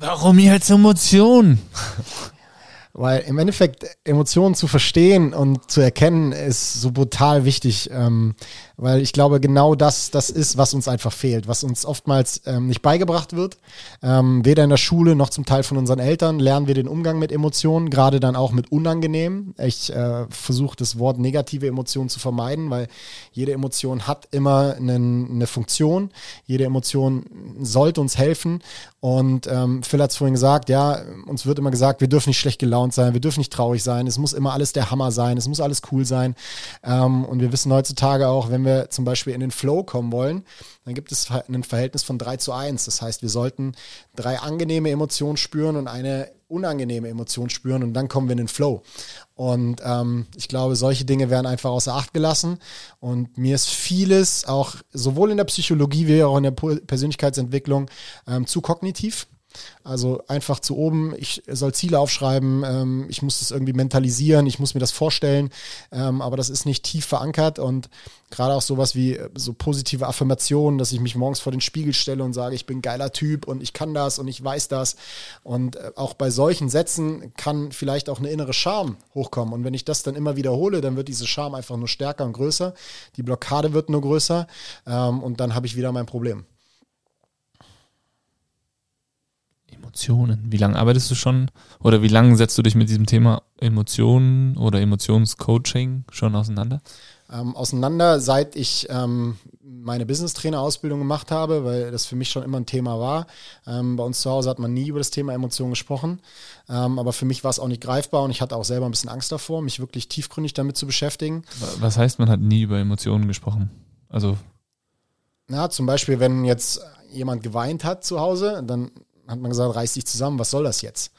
Warum jetzt Emotionen? Weil im Endeffekt Emotionen zu verstehen und zu erkennen ist so brutal wichtig, ähm, weil ich glaube, genau das, das ist, was uns einfach fehlt, was uns oftmals ähm, nicht beigebracht wird. Ähm, weder in der Schule noch zum Teil von unseren Eltern lernen wir den Umgang mit Emotionen, gerade dann auch mit unangenehm. Ich äh, versuche das Wort negative Emotionen zu vermeiden, weil jede Emotion hat immer einen, eine Funktion. Jede Emotion sollte uns helfen. Und ähm, Phil hat es vorhin gesagt, ja, uns wird immer gesagt, wir dürfen nicht schlecht gelaunt sein, wir dürfen nicht traurig sein, es muss immer alles der Hammer sein, es muss alles cool sein. Ähm, und wir wissen heutzutage auch, wenn wir zum Beispiel in den Flow kommen wollen, dann gibt es ein Verhältnis von 3 zu 1. Das heißt, wir sollten drei angenehme Emotionen spüren und eine unangenehme Emotion spüren und dann kommen wir in den Flow. Und ähm, ich glaube, solche Dinge werden einfach außer Acht gelassen. Und mir ist vieles auch sowohl in der Psychologie wie auch in der Persönlichkeitsentwicklung ähm, zu kognitiv. Also einfach zu oben, ich soll Ziele aufschreiben, ähm, ich muss das irgendwie mentalisieren, ich muss mir das vorstellen, ähm, aber das ist nicht tief verankert. Und gerade auch sowas wie äh, so positive Affirmationen, dass ich mich morgens vor den Spiegel stelle und sage, ich bin geiler Typ und ich kann das und ich weiß das. Und äh, auch bei solchen Sätzen kann vielleicht auch eine innere Scham hochkommen. Und wenn ich das dann immer wiederhole, dann wird diese Scham einfach nur stärker und größer, die Blockade wird nur größer. Ähm, und dann habe ich wieder mein Problem. Emotionen. Wie lange arbeitest du schon oder wie lange setzt du dich mit diesem Thema Emotionen oder Emotionscoaching schon auseinander? Ähm, auseinander, seit ich ähm, meine Business-Trainer-Ausbildung gemacht habe, weil das für mich schon immer ein Thema war. Ähm, bei uns zu Hause hat man nie über das Thema Emotionen gesprochen, ähm, aber für mich war es auch nicht greifbar und ich hatte auch selber ein bisschen Angst davor, mich wirklich tiefgründig damit zu beschäftigen. Was heißt, man hat nie über Emotionen gesprochen? Also na, zum Beispiel, wenn jetzt jemand geweint hat zu Hause, dann hat man gesagt, reiß dich zusammen, was soll das jetzt?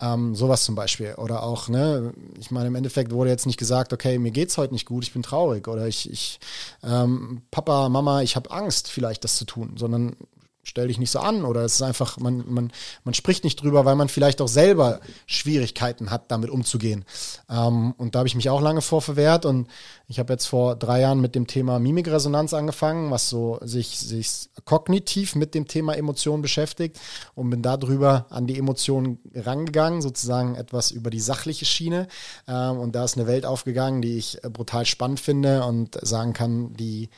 Ähm, sowas zum Beispiel. Oder auch, ne, ich meine, im Endeffekt wurde jetzt nicht gesagt, okay, mir geht's heute nicht gut, ich bin traurig. Oder ich, ich ähm, Papa, Mama, ich habe Angst, vielleicht das zu tun, sondern stell dich nicht so an oder es ist einfach, man, man, man spricht nicht drüber, weil man vielleicht auch selber Schwierigkeiten hat, damit umzugehen. Ähm, und da habe ich mich auch lange vor verwehrt und ich habe jetzt vor drei Jahren mit dem Thema Mimikresonanz angefangen, was so sich, sich kognitiv mit dem Thema Emotionen beschäftigt und bin darüber an die Emotionen rangegangen, sozusagen etwas über die sachliche Schiene. Ähm, und da ist eine Welt aufgegangen, die ich brutal spannend finde und sagen kann, die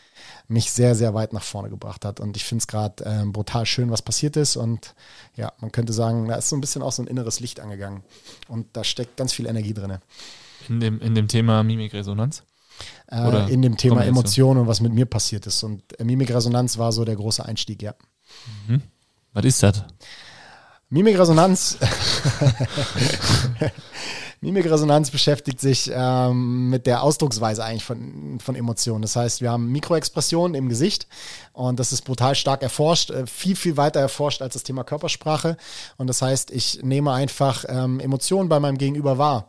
mich sehr, sehr weit nach vorne gebracht hat. Und ich finde es gerade äh, brutal schön, was passiert ist. Und ja, man könnte sagen, da ist so ein bisschen auch so ein inneres Licht angegangen. Und da steckt ganz viel Energie drin. In dem, in dem Thema Mimikresonanz? Äh, in dem Thema Emotionen und was mit mir passiert ist. Und Mimikresonanz war so der große Einstieg, ja. Mhm. Was ist das? Mimikresonanz. Mimikresonanz beschäftigt sich ähm, mit der Ausdrucksweise eigentlich von, von Emotionen. Das heißt, wir haben Mikroexpressionen im Gesicht und das ist brutal stark erforscht, äh, viel, viel weiter erforscht als das Thema Körpersprache. Und das heißt, ich nehme einfach ähm, Emotionen bei meinem Gegenüber wahr.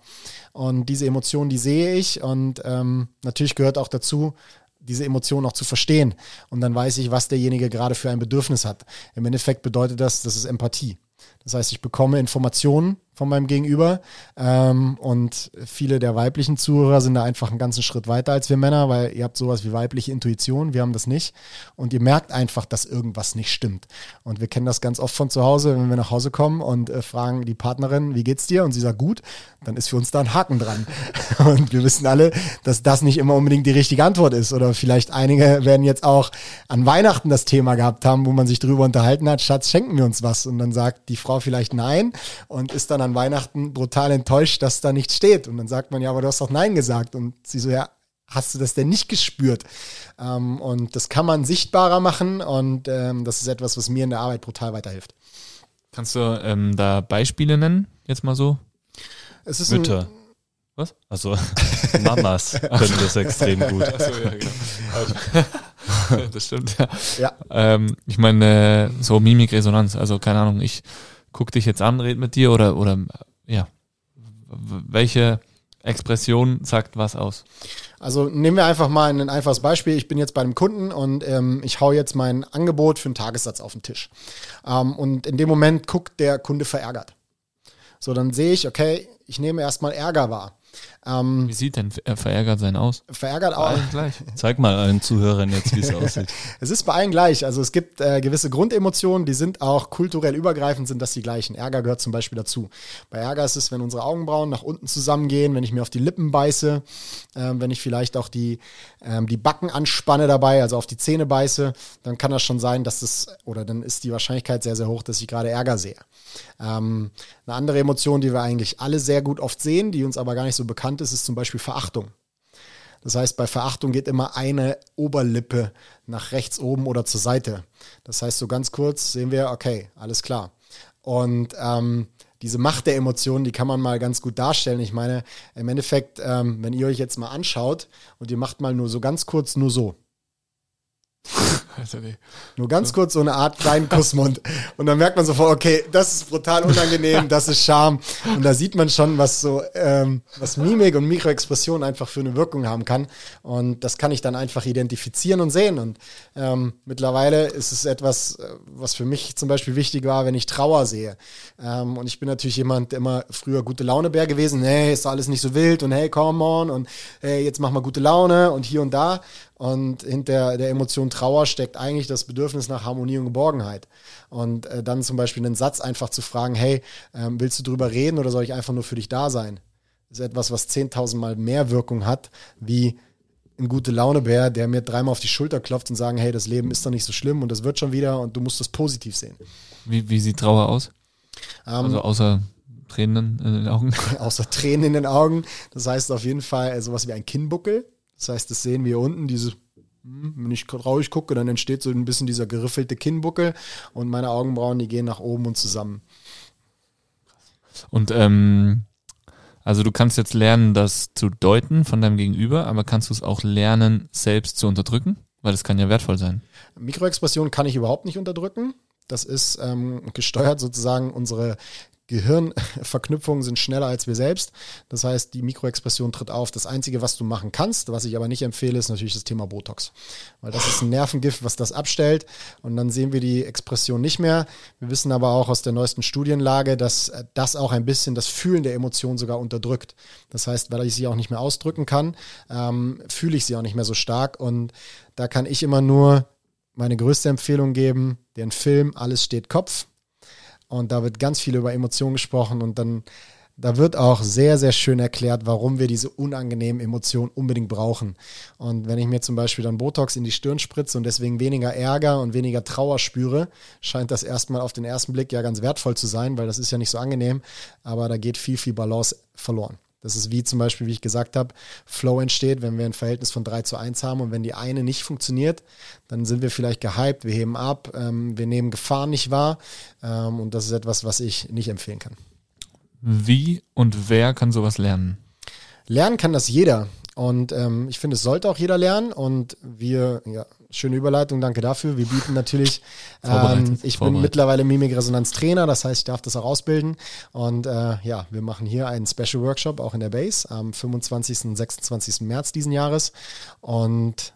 Und diese Emotionen, die sehe ich und ähm, natürlich gehört auch dazu, diese Emotionen auch zu verstehen. Und dann weiß ich, was derjenige gerade für ein Bedürfnis hat. Im Endeffekt bedeutet das, das ist Empathie. Das heißt, ich bekomme Informationen von meinem Gegenüber. Ähm, und viele der weiblichen Zuhörer sind da einfach einen ganzen Schritt weiter als wir Männer, weil ihr habt sowas wie weibliche Intuition, wir haben das nicht. Und ihr merkt einfach, dass irgendwas nicht stimmt. Und wir kennen das ganz oft von zu Hause, wenn wir nach Hause kommen und äh, fragen die Partnerin, wie geht's dir? Und sie sagt gut, dann ist für uns da ein Haken dran. Und wir wissen alle, dass das nicht immer unbedingt die richtige Antwort ist. Oder vielleicht einige werden jetzt auch an Weihnachten das Thema gehabt haben, wo man sich drüber unterhalten hat, Schatz, schenken wir uns was? Und dann sagt die Frau vielleicht nein und ist dann an Weihnachten brutal enttäuscht, dass da nichts steht. Und dann sagt man, ja, aber du hast doch Nein gesagt. Und sie so, ja, hast du das denn nicht gespürt? Ähm, und das kann man sichtbarer machen und ähm, das ist etwas, was mir in der Arbeit brutal weiterhilft. Kannst du ähm, da Beispiele nennen, jetzt mal so? Es ist Mütter. Ein, was? Also Mamas können das extrem gut. Achso, ja, genau. das stimmt, ja. ja. Ähm, ich meine, so Mimikresonanz, also keine Ahnung, ich guck dich jetzt an, red mit dir oder, oder ja, welche Expression sagt was aus? Also nehmen wir einfach mal ein einfaches Beispiel. Ich bin jetzt bei einem Kunden und ähm, ich hau jetzt mein Angebot für einen Tagessatz auf den Tisch. Ähm, und in dem Moment guckt der Kunde verärgert. So, dann sehe ich, okay, ich nehme erstmal Ärger wahr. Ähm, Wie sieht denn äh, verärgert sein aus? verärgert Bei auch. allen gleich. Zeig mal allen Zuhörern jetzt, wie es aussieht. Es ist bei allen gleich. Also es gibt äh, gewisse Grundemotionen, die sind auch kulturell übergreifend, sind das die gleichen. Ärger gehört zum Beispiel dazu. Bei Ärger ist es, wenn unsere Augenbrauen nach unten zusammengehen, wenn ich mir auf die Lippen beiße, ähm, wenn ich vielleicht auch die, ähm, die Backen anspanne dabei, also auf die Zähne beiße, dann kann das schon sein, dass das, oder dann ist die Wahrscheinlichkeit sehr, sehr hoch, dass ich gerade Ärger sehe. Ähm, eine andere Emotion, die wir eigentlich alle sehr gut oft sehen, die uns aber gar nicht so bekannt ist, ist zum Beispiel Verachtung. Das heißt, bei Verachtung geht immer eine Oberlippe nach rechts oben oder zur Seite. Das heißt, so ganz kurz sehen wir, okay, alles klar. Und ähm, diese Macht der Emotionen, die kann man mal ganz gut darstellen. Ich meine, im Endeffekt, ähm, wenn ihr euch jetzt mal anschaut und ihr macht mal nur so ganz kurz nur so. Also, nee. Nur ganz kurz so eine Art kleinen Kussmund. Und dann merkt man sofort, okay, das ist brutal unangenehm, das ist Charme. Und da sieht man schon, was so, ähm, was Mimik und Mikroexpression einfach für eine Wirkung haben kann. Und das kann ich dann einfach identifizieren und sehen. Und ähm, mittlerweile ist es etwas, äh, was für mich zum Beispiel wichtig war, wenn ich Trauer sehe. Ähm, und ich bin natürlich jemand, der immer früher gute Launebär gewesen. Hey, ist alles nicht so wild und hey, come on und hey, jetzt mach mal gute Laune und hier und da. Und hinter der Emotion Trauer steckt eigentlich das Bedürfnis nach Harmonie und Geborgenheit. Und äh, dann zum Beispiel einen Satz einfach zu fragen, hey, ähm, willst du drüber reden oder soll ich einfach nur für dich da sein? Das ist etwas, was 10.000 Mal mehr Wirkung hat, wie ein gute Launebär, der mir dreimal auf die Schulter klopft und sagen, hey, das Leben ist doch nicht so schlimm und das wird schon wieder und du musst das positiv sehen. Wie, wie sieht Trauer aus? Ähm, Also außer Tränen in den Augen. außer Tränen in den Augen. Das heißt auf jeden Fall äh, sowas wie ein Kinnbuckel. Das heißt, das sehen wir hier unten, diese, hm, wenn ich traurig gucke, dann entsteht so ein bisschen dieser geriffelte Kinnbuckel und meine Augenbrauen, die gehen nach oben und zusammen. Und ähm, also du kannst jetzt lernen, das zu deuten von deinem Gegenüber, aber kannst du es auch lernen, selbst zu unterdrücken? Weil das kann ja wertvoll sein. Mikroexpression kann ich überhaupt nicht unterdrücken. Das ist ähm, gesteuert sozusagen unsere Gehirnverknüpfungen sind schneller als wir selbst. Das heißt, die Mikroexpression tritt auf. Das Einzige, was du machen kannst, was ich aber nicht empfehle, ist natürlich das Thema Botox. Weil das ist ein Nervengift, was das abstellt. Und dann sehen wir die Expression nicht mehr. Wir wissen aber auch aus der neuesten Studienlage, dass äh, das auch ein bisschen das Fühlen der Emotion sogar unterdrückt. Das heißt, weil ich sie auch nicht mehr ausdrücken kann, ähm, fühle ich sie auch nicht mehr so stark. Und da kann ich immer nur meine größte Empfehlung geben, den Film Alles steht Kopf. Und da wird ganz viel über Emotionen gesprochen und dann, da wird auch sehr, sehr schön erklärt, warum wir diese unangenehmen Emotionen unbedingt brauchen. Und wenn ich mir zum Beispiel dann Botox in die Stirn spritze und deswegen weniger Ärger und weniger Trauer spüre, scheint das erstmal auf den ersten Blick ja ganz wertvoll zu sein, weil das ist ja nicht so angenehm, aber da geht viel, viel Balance verloren. Das ist wie zum Beispiel, wie ich gesagt habe, Flow entsteht, wenn wir ein Verhältnis von 3 zu 1 haben und wenn die eine nicht funktioniert, dann sind wir vielleicht gehypt, wir heben ab, ähm, wir nehmen Gefahren nicht wahr ähm, und das ist etwas, was ich nicht empfehlen kann. Wie und wer kann sowas lernen? Lernen kann das jeder und ähm, ich finde, es sollte auch jeder lernen und wir, ja, schöne Überleitung, danke dafür. Wir bieten natürlich, ähm, ich bin mittlerweile Mimikresonanz-Trainer, das heißt, ich darf das auch ausbilden. Und äh, ja, wir machen hier einen Special Workshop auch in der Base am 25. und 26. März diesen Jahres. Und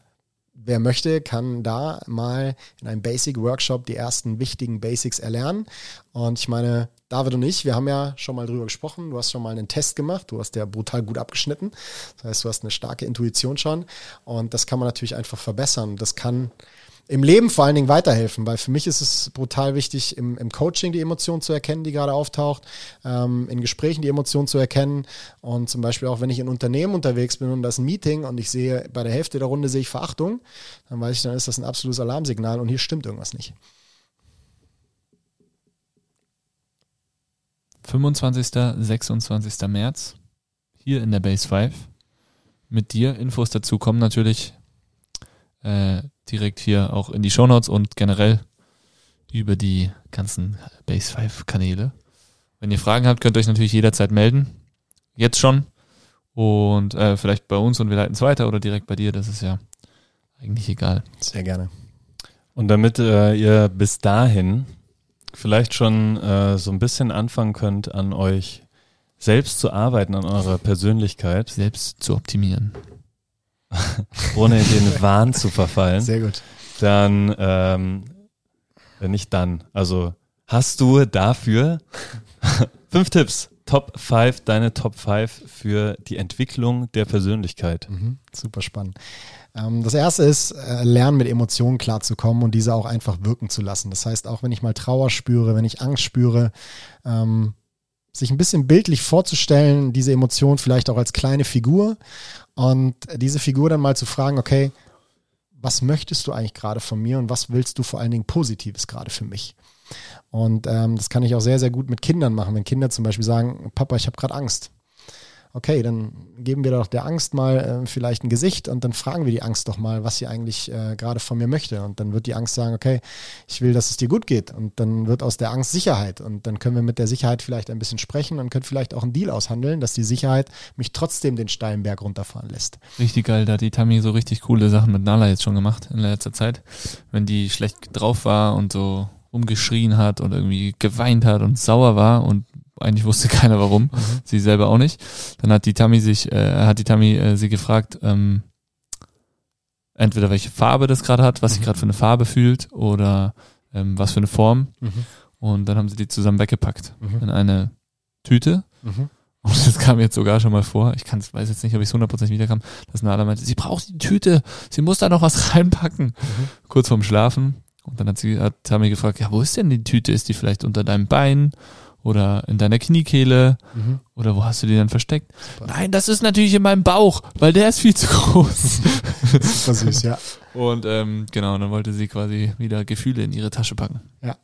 wer möchte, kann da mal in einem Basic Workshop die ersten wichtigen Basics erlernen. Und ich meine, David und ich, wir haben ja schon mal drüber gesprochen. Du hast schon mal einen Test gemacht. Du hast ja brutal gut abgeschnitten. Das heißt, du hast eine starke Intuition schon. Und das kann man natürlich einfach verbessern. Das kann im Leben vor allen Dingen weiterhelfen, weil für mich ist es brutal wichtig, im, im Coaching die Emotion zu erkennen, die gerade auftaucht, ähm, in Gesprächen die Emotion zu erkennen und zum Beispiel auch, wenn ich in Unternehmen unterwegs bin und da ist ein Meeting und ich sehe, bei der Hälfte der Runde sehe ich Verachtung, dann weiß ich, dann ist das ein absolutes Alarmsignal und hier stimmt irgendwas nicht. 25. 26. März hier in der Base 5 mit dir. Infos dazu kommen natürlich äh, direkt hier auch in die Shownotes und generell über die ganzen Base 5 Kanäle. Wenn ihr Fragen habt, könnt ihr euch natürlich jederzeit melden. Jetzt schon. Und äh, vielleicht bei uns und wir leiten es weiter oder direkt bei dir. Das ist ja eigentlich egal. Sehr gerne. Und damit äh, ihr bis dahin vielleicht schon äh, so ein bisschen anfangen könnt, an euch selbst zu arbeiten, an eurer Persönlichkeit, Selbst zu optimieren. ohne in den Wahn zu verfallen, Sehr gut. dann, ähm, äh, nicht dann, also hast du dafür fünf Tipps, Top 5, deine Top 5 für die Entwicklung der Persönlichkeit. Mhm, super spannend. Ähm, das erste ist, äh, lernen mit Emotionen klarzukommen und diese auch einfach wirken zu lassen. Das heißt, auch wenn ich mal Trauer spüre, wenn ich Angst spüre, ähm, sich ein bisschen bildlich vorzustellen, diese Emotion vielleicht auch als kleine Figur und diese Figur dann mal zu fragen, okay, was möchtest du eigentlich gerade von mir und was willst du vor allen Dingen Positives gerade für mich? Und ähm, das kann ich auch sehr, sehr gut mit Kindern machen. Wenn Kinder zum Beispiel sagen, Papa, ich habe gerade Angst okay, dann geben wir doch der Angst mal äh, vielleicht ein Gesicht und dann fragen wir die Angst doch mal, was sie eigentlich äh, gerade von mir möchte. Und dann wird die Angst sagen, okay, ich will, dass es dir gut geht. Und dann wird aus der Angst Sicherheit. Und dann können wir mit der Sicherheit vielleicht ein bisschen sprechen und können vielleicht auch einen Deal aushandeln, dass die Sicherheit mich trotzdem den steilen Berg runterfahren lässt. Richtig geil, da hat die Tami so richtig coole Sachen mit Nala jetzt schon gemacht in letzter Zeit. Wenn die schlecht drauf war und so rumgeschrien hat und irgendwie geweint hat und sauer war und eigentlich wusste keiner warum, mhm. sie selber auch nicht. Dann hat die Tammy sich, äh, hat die Tammy äh, sie gefragt, ähm, entweder welche Farbe das gerade hat, was mhm. sie gerade für eine Farbe fühlt oder ähm, was für eine Form. Mhm. Und dann haben sie die zusammen weggepackt mhm. in eine Tüte. Mhm. Und das kam jetzt sogar schon mal vor. Ich kann, weiß jetzt nicht, ob ich es hundertprozentig wiederkam, dass Nala meinte, sie braucht die Tüte, sie muss da noch was reinpacken. Mhm. Kurz vorm Schlafen. Und dann hat sie, hat Tammy gefragt, ja, wo ist denn die Tüte? Ist die vielleicht unter deinem Bein? Oder in deiner Kniekehle mhm. oder wo hast du die dann versteckt? Super. Nein, das ist natürlich in meinem Bauch, weil der ist viel zu groß. Super süß, ja. Und ähm, genau, dann wollte sie quasi wieder Gefühle in ihre Tasche packen. Ja,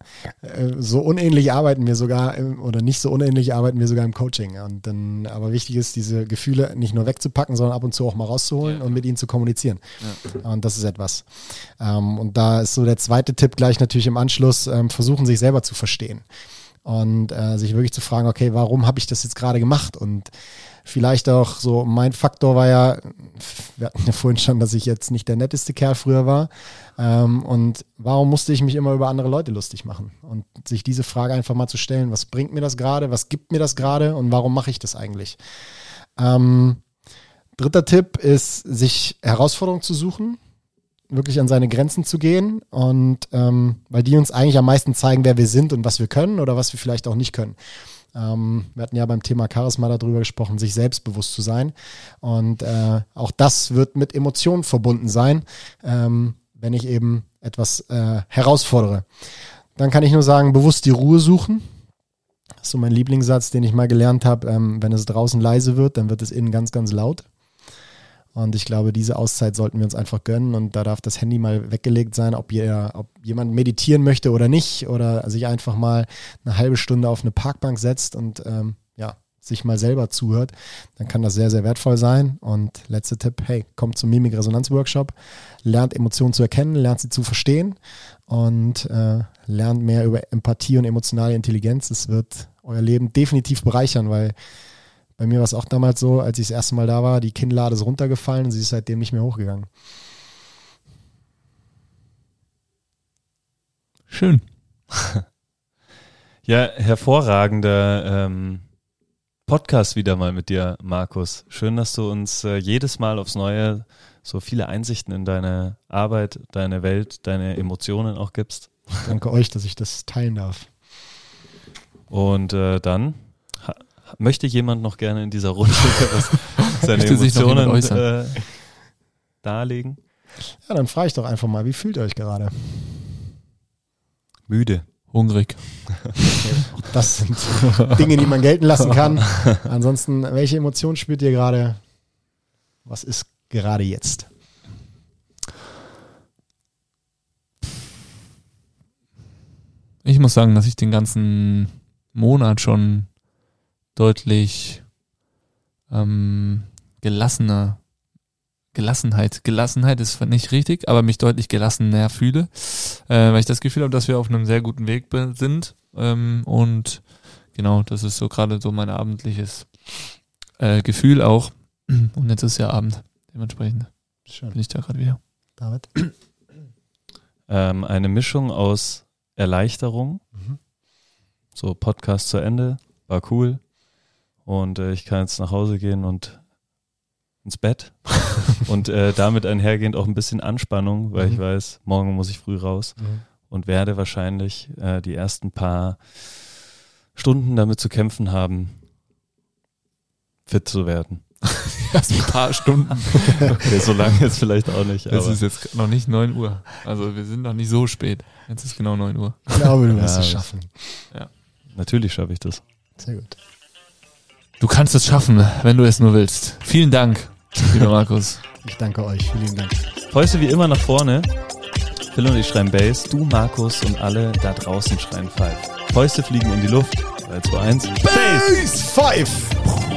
äh, so unähnlich arbeiten wir sogar im, oder nicht so unähnlich arbeiten wir sogar im Coaching. Und dann, aber wichtig ist, diese Gefühle nicht nur wegzupacken, sondern ab und zu auch mal rauszuholen ja. und mit ihnen zu kommunizieren. Ja. Und das ist etwas. Ähm, und da ist so der zweite Tipp gleich natürlich im Anschluss, ähm, versuchen sich selber zu verstehen und äh, sich wirklich zu fragen, okay, warum habe ich das jetzt gerade gemacht? Und vielleicht auch so, mein Faktor war ja, wir hatten ja vorhin schon, dass ich jetzt nicht der netteste Kerl früher war. Ähm, und warum musste ich mich immer über andere Leute lustig machen? Und sich diese Frage einfach mal zu stellen, was bringt mir das gerade, was gibt mir das gerade und warum mache ich das eigentlich? Ähm, dritter Tipp ist, sich Herausforderungen zu suchen wirklich an seine Grenzen zu gehen und ähm, weil die uns eigentlich am meisten zeigen, wer wir sind und was wir können oder was wir vielleicht auch nicht können. Ähm, wir hatten ja beim Thema Charisma darüber gesprochen, sich selbstbewusst zu sein und äh, auch das wird mit Emotionen verbunden sein, ähm, wenn ich eben etwas äh, herausfordere. Dann kann ich nur sagen, bewusst die Ruhe suchen. Das ist so mein Lieblingssatz, den ich mal gelernt habe. Ähm, wenn es draußen leise wird, dann wird es innen ganz, ganz laut. Und ich glaube, diese Auszeit sollten wir uns einfach gönnen. Und da darf das Handy mal weggelegt sein, ob, ihr, ob jemand meditieren möchte oder nicht. Oder sich einfach mal eine halbe Stunde auf eine Parkbank setzt und ähm, ja, sich mal selber zuhört. Dann kann das sehr, sehr wertvoll sein. Und letzter Tipp, hey, kommt zum Mimik-Resonanz-Workshop, lernt Emotionen zu erkennen, lernt sie zu verstehen und äh, lernt mehr über Empathie und emotionale Intelligenz. Es wird euer Leben definitiv bereichern, weil bei mir war es auch damals so, als ich das erste Mal da war, die Kinnlade ist runtergefallen und sie ist seitdem nicht mehr hochgegangen. Schön. ja, hervorragender ähm, Podcast wieder mal mit dir, Markus. Schön, dass du uns äh, jedes Mal aufs Neue so viele Einsichten in deine Arbeit, deine Welt, deine Emotionen auch gibst. Danke euch, dass ich das teilen darf. Und äh, dann Möchte jemand noch gerne in dieser Runde seine Emotionen äh, darlegen? Ja, dann frage ich doch einfach mal, wie fühlt ihr euch gerade? Müde. Hungrig. Okay, das sind Dinge, die man gelten lassen kann. Ansonsten, welche Emotionen spürt ihr gerade? Was ist gerade jetzt? Ich muss sagen, dass ich den ganzen Monat schon deutlich ähm, gelassener, Gelassenheit, Gelassenheit ist nicht richtig, aber mich deutlich gelassener fühle, äh, weil ich das Gefühl habe, dass wir auf einem sehr guten Weg sind ähm, und genau, das ist so gerade so mein abendliches äh, Gefühl auch und jetzt ist ja Abend, dementsprechend Schön. bin ich da gerade wieder. David? Ähm, eine Mischung aus Erleichterung, mhm. so Podcast zu Ende, war cool, und äh, ich kann jetzt nach Hause gehen und ins Bett und äh, damit einhergehend auch ein bisschen Anspannung, weil mhm. ich weiß, morgen muss ich früh raus mhm. und werde wahrscheinlich äh, die ersten paar Stunden damit zu kämpfen haben, fit zu werden. Erst ein paar Stunden. Okay, so lange jetzt vielleicht auch nicht. Es ist jetzt noch nicht 9 Uhr. Also wir sind noch nicht so spät. Jetzt ist genau 9 Uhr. Ich glaube, du wirst Ja, es schaffen. natürlich schaffe ich das. Sehr gut. Du kannst es schaffen, wenn du es nur willst. Vielen Dank, lieber Markus. Ich danke euch. Vielen Dank. Fäuste wie immer nach vorne. Phil und ich schreien Bass, du Markus und alle da draußen schreien Five. Fäuste fliegen in die Luft. 3, 2, 1. Bass! Base Five!